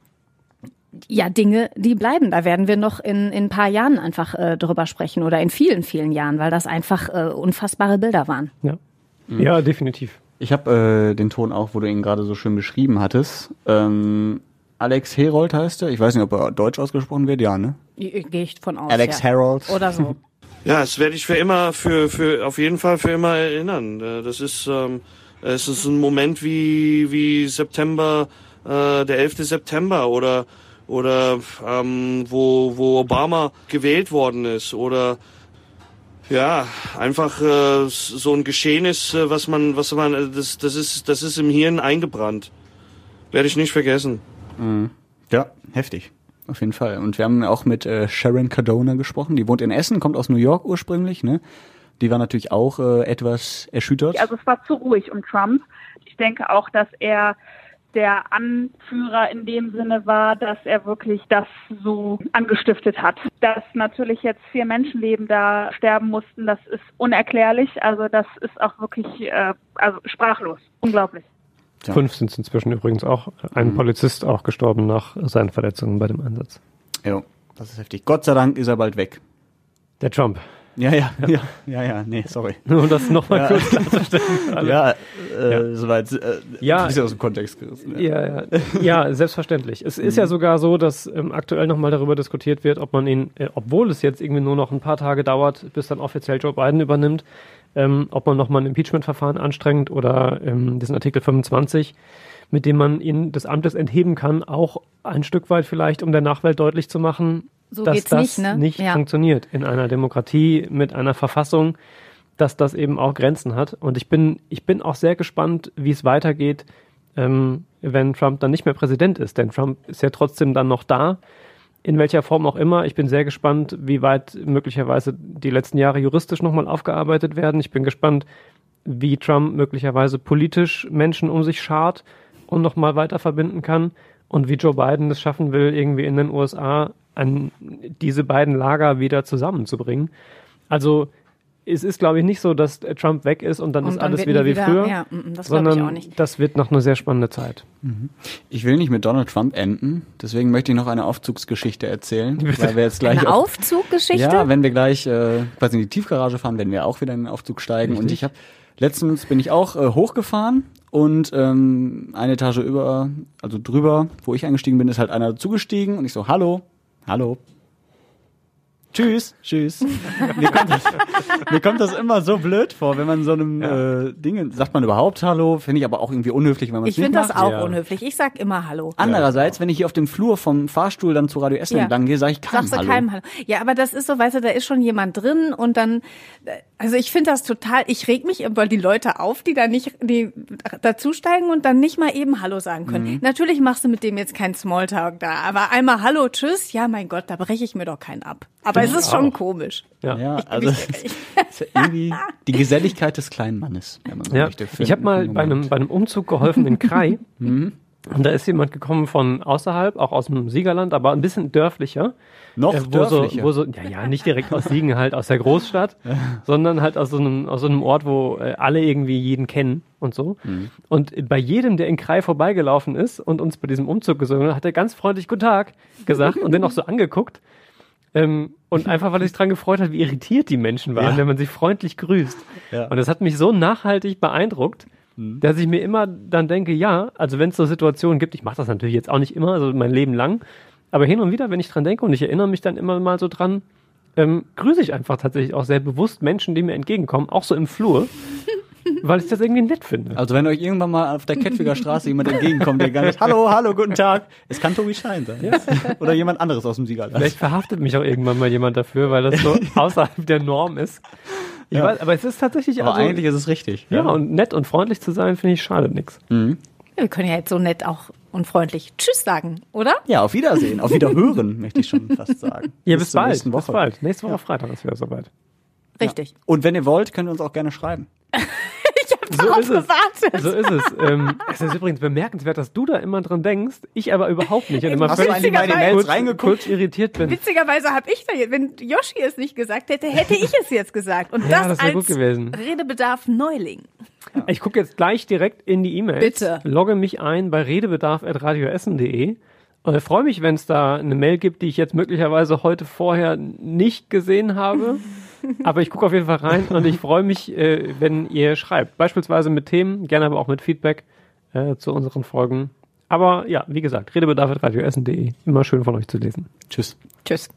ja Dinge, die bleiben. Da werden wir noch in, in ein paar Jahren einfach äh, drüber sprechen oder in vielen, vielen Jahren, weil das einfach äh, unfassbare Bilder waren. Ja, ja definitiv. Ich habe äh, den Ton auch, wo du ihn gerade so schön beschrieben hattest. Ähm, Alex Herold heißt er. Ich weiß nicht, ob er deutsch ausgesprochen wird. Ja, ne? Gehe ich von aus. Alex ja. Herold. Oder so. [laughs] Ja, das werde ich für immer, für, für, auf jeden Fall für immer erinnern. Äh, Das ist, ähm, es ist ein Moment wie, wie September, äh, der 11. September oder, oder, ähm, wo, wo Obama gewählt worden ist oder, ja, einfach äh, so ein Geschehen ist, äh, was man, was man, äh, das, das ist, das ist im Hirn eingebrannt. Werde ich nicht vergessen. Ja, heftig. Auf jeden Fall. Und wir haben auch mit äh, Sharon Cardona gesprochen. Die wohnt in Essen, kommt aus New York ursprünglich, ne? Die war natürlich auch äh, etwas erschüttert. Also es war zu ruhig um Trump. Ich denke auch, dass er der Anführer in dem Sinne war, dass er wirklich das so angestiftet hat. Dass natürlich jetzt vier Menschenleben da sterben mussten, das ist unerklärlich. Also das ist auch wirklich äh, also sprachlos. Unglaublich. Ja. Fünf sind es inzwischen übrigens auch. Ein Polizist auch gestorben nach seinen Verletzungen bei dem Einsatz. Ja, das ist heftig. Gott sei Dank ist er bald weg. Der Trump. Ja, ja, ja, [laughs] ja, ja, nee, sorry. [laughs] Nur um das nochmal Ja. kurz klarzustellen. [laughs] alle. Ja, äh, soweit. Äh, Ja. ein bisschen aus dem Kontext gerissen. Ja, ja, ja, selbstverständlich. Es ist ja sogar so, dass ähm, aktuell nochmal darüber diskutiert wird, ob man ihn, äh, obwohl es jetzt irgendwie nur noch ein paar Tage dauert, bis dann offiziell Joe Biden übernimmt, ähm, ob man nochmal ein Impeachment-Verfahren anstrengt oder ähm, diesen Artikel 25, mit dem man ihn des Amtes entheben kann, auch ein Stück weit vielleicht, um der Nachwelt deutlich zu machen, So dass das nicht, ne? nicht Ja. funktioniert in einer Demokratie mit einer Verfassung, dass das eben auch Grenzen hat. Und ich bin, ich bin auch sehr gespannt, wie es weitergeht, ähm, wenn Trump dann nicht mehr Präsident ist. Denn Trump ist ja trotzdem dann noch da, in welcher Form auch immer. Ich bin sehr gespannt, wie weit möglicherweise die letzten Jahre juristisch nochmal aufgearbeitet werden. Ich bin gespannt, wie Trump möglicherweise politisch Menschen um sich schart und nochmal weiter verbinden kann und wie Joe Biden es schaffen will, irgendwie in den USA an diese beiden Lager wieder zusammenzubringen. Also es ist, glaube ich, nicht so, dass Trump weg ist und dann Und ist dann alles wieder wie wieder- früher, ja, mm, das glaube ich sondern auch nicht. das wird noch eine sehr spannende Zeit. Ich will nicht mit Donald Trump enden, deswegen möchte ich noch eine Aufzugsgeschichte erzählen, [laughs] weil wir jetzt gleich Eine auf- Aufzuggeschichte? Ja, wenn wir gleich äh, quasi in die Tiefgarage fahren, werden wir auch wieder in den Aufzug steigen. Und ich habe letztens bin ich auch äh, hochgefahren und ähm, eine Etage über, also drüber, wo ich eingestiegen bin, ist halt einer zugestiegen und ich so, hallo, hallo. Tschüss, tschüss. [laughs] mir, kommt das, mir kommt das immer so blöd vor, wenn man so einem äh, Ding, sagt man überhaupt Hallo, finde ich aber auch irgendwie unhöflich, wenn man es Ich nicht finde das macht. auch Ja. unhöflich. Ich sag immer Hallo. Andererseits, wenn ich hier auf dem Flur vom Fahrstuhl dann zu Radio Essen Ja. entlang gehe, sage ich keinem Sagst du Hallo. keinem Hallo. Ja, aber das ist so, weißt du, da ist schon jemand drin und dann, also ich finde das total, ich reg mich über die Leute auf, die da nicht, die dazusteigen und dann nicht mal eben Hallo sagen können. Mhm. Natürlich machst du mit dem jetzt keinen Smalltalk da, aber einmal Hallo, tschüss, ja mein Gott, da breche ich mir doch keinen ab. Aber es ist schon komisch. Ja. Ja, also [laughs] ist ja irgendwie die Geselligkeit des kleinen Mannes, wenn man so Ja, möchte. ich habe mal bei einem, bei einem Umzug geholfen in Krai. [laughs] Mhm. Und da ist jemand gekommen von außerhalb, auch aus dem Siegerland, aber ein bisschen dörflicher. noch Äh, wo so, dörflicher. wo so, ja, ja, nicht direkt aus Siegen halt aus der Großstadt, [laughs] sondern halt aus so einem, aus so einem Ort, wo äh, alle irgendwie jeden kennen und so. Mhm. Und bei jedem, der in Krai vorbeigelaufen ist und uns bei diesem Umzug gesungen hat, hat er ganz freundlich Guten Tag gesagt und den auch so angeguckt. Ähm, und einfach, weil er sich dran gefreut hat, wie irritiert die Menschen waren, Ja. wenn man sie freundlich grüßt. Ja. Und das hat mich so nachhaltig beeindruckt, dass ich mir immer dann denke, ja, also wenn es so Situationen gibt, ich mache das natürlich jetzt auch nicht immer, also mein Leben lang, aber hin und wieder, wenn ich dran denke und ich erinnere mich dann immer mal so dran, ähm, grüße ich einfach tatsächlich auch sehr bewusst Menschen, die mir entgegenkommen, auch so im Flur, [laughs] weil ich das irgendwie nett finde. Also wenn euch irgendwann mal auf der Kettwiger Straße jemand entgegenkommt, der gar nicht, hallo, hallo, guten Tag, es kann Tobi Schein sein. Oder jemand anderes aus dem Siegerland. Vielleicht verhaftet mich auch irgendwann mal jemand dafür, weil das so [laughs] außerhalb der Norm ist. Ich Ja. weiß, aber es ist tatsächlich Aber also, eigentlich ist es richtig. ja, und nett und freundlich zu sein, finde ich, schadet nichts. Wir können ja jetzt so nett auch und freundlich Tschüss sagen, oder? Ja, auf Wiedersehen, auf Wiederhören, [laughs] möchte ich schon fast sagen. Ja, bis, zur bald. nächsten Bis bald. Nächste Woche Freitag ist wieder soweit. Richtig. Und wenn ihr wollt, könnt ihr uns auch gerne schreiben. [laughs] So Darauf ist es. gewartet. So ist es. Ähm, [laughs] es ist übrigens bemerkenswert, dass du da immer dran denkst, ich aber überhaupt nicht. Und immer Hast du eigentlich Witzigerweise- Mails reingeguckt? kurz irritiert bin. Witzigerweise habe ich da jetzt, wenn Yoshi es nicht gesagt hätte, hätte ich es jetzt gesagt. Und Ja, das, das als gut gewesen. Redebedarf Neuling. Ich gucke jetzt gleich direkt in die E-Mails. Bitte. Logge mich ein bei redebedarf.radioessen.de und ich freue mich, wenn es da eine Mail gibt, die ich jetzt möglicherweise heute vorher nicht gesehen habe. [laughs] aber ich gucke auf jeden Fall rein und ich freue mich, äh, wenn ihr schreibt. Beispielsweise mit Themen, gerne aber auch mit Feedback äh, zu unseren Folgen. Aber ja, wie gesagt, redebedarf.radioessen.de. Immer schön von euch zu lesen. Tschüss. Tschüss.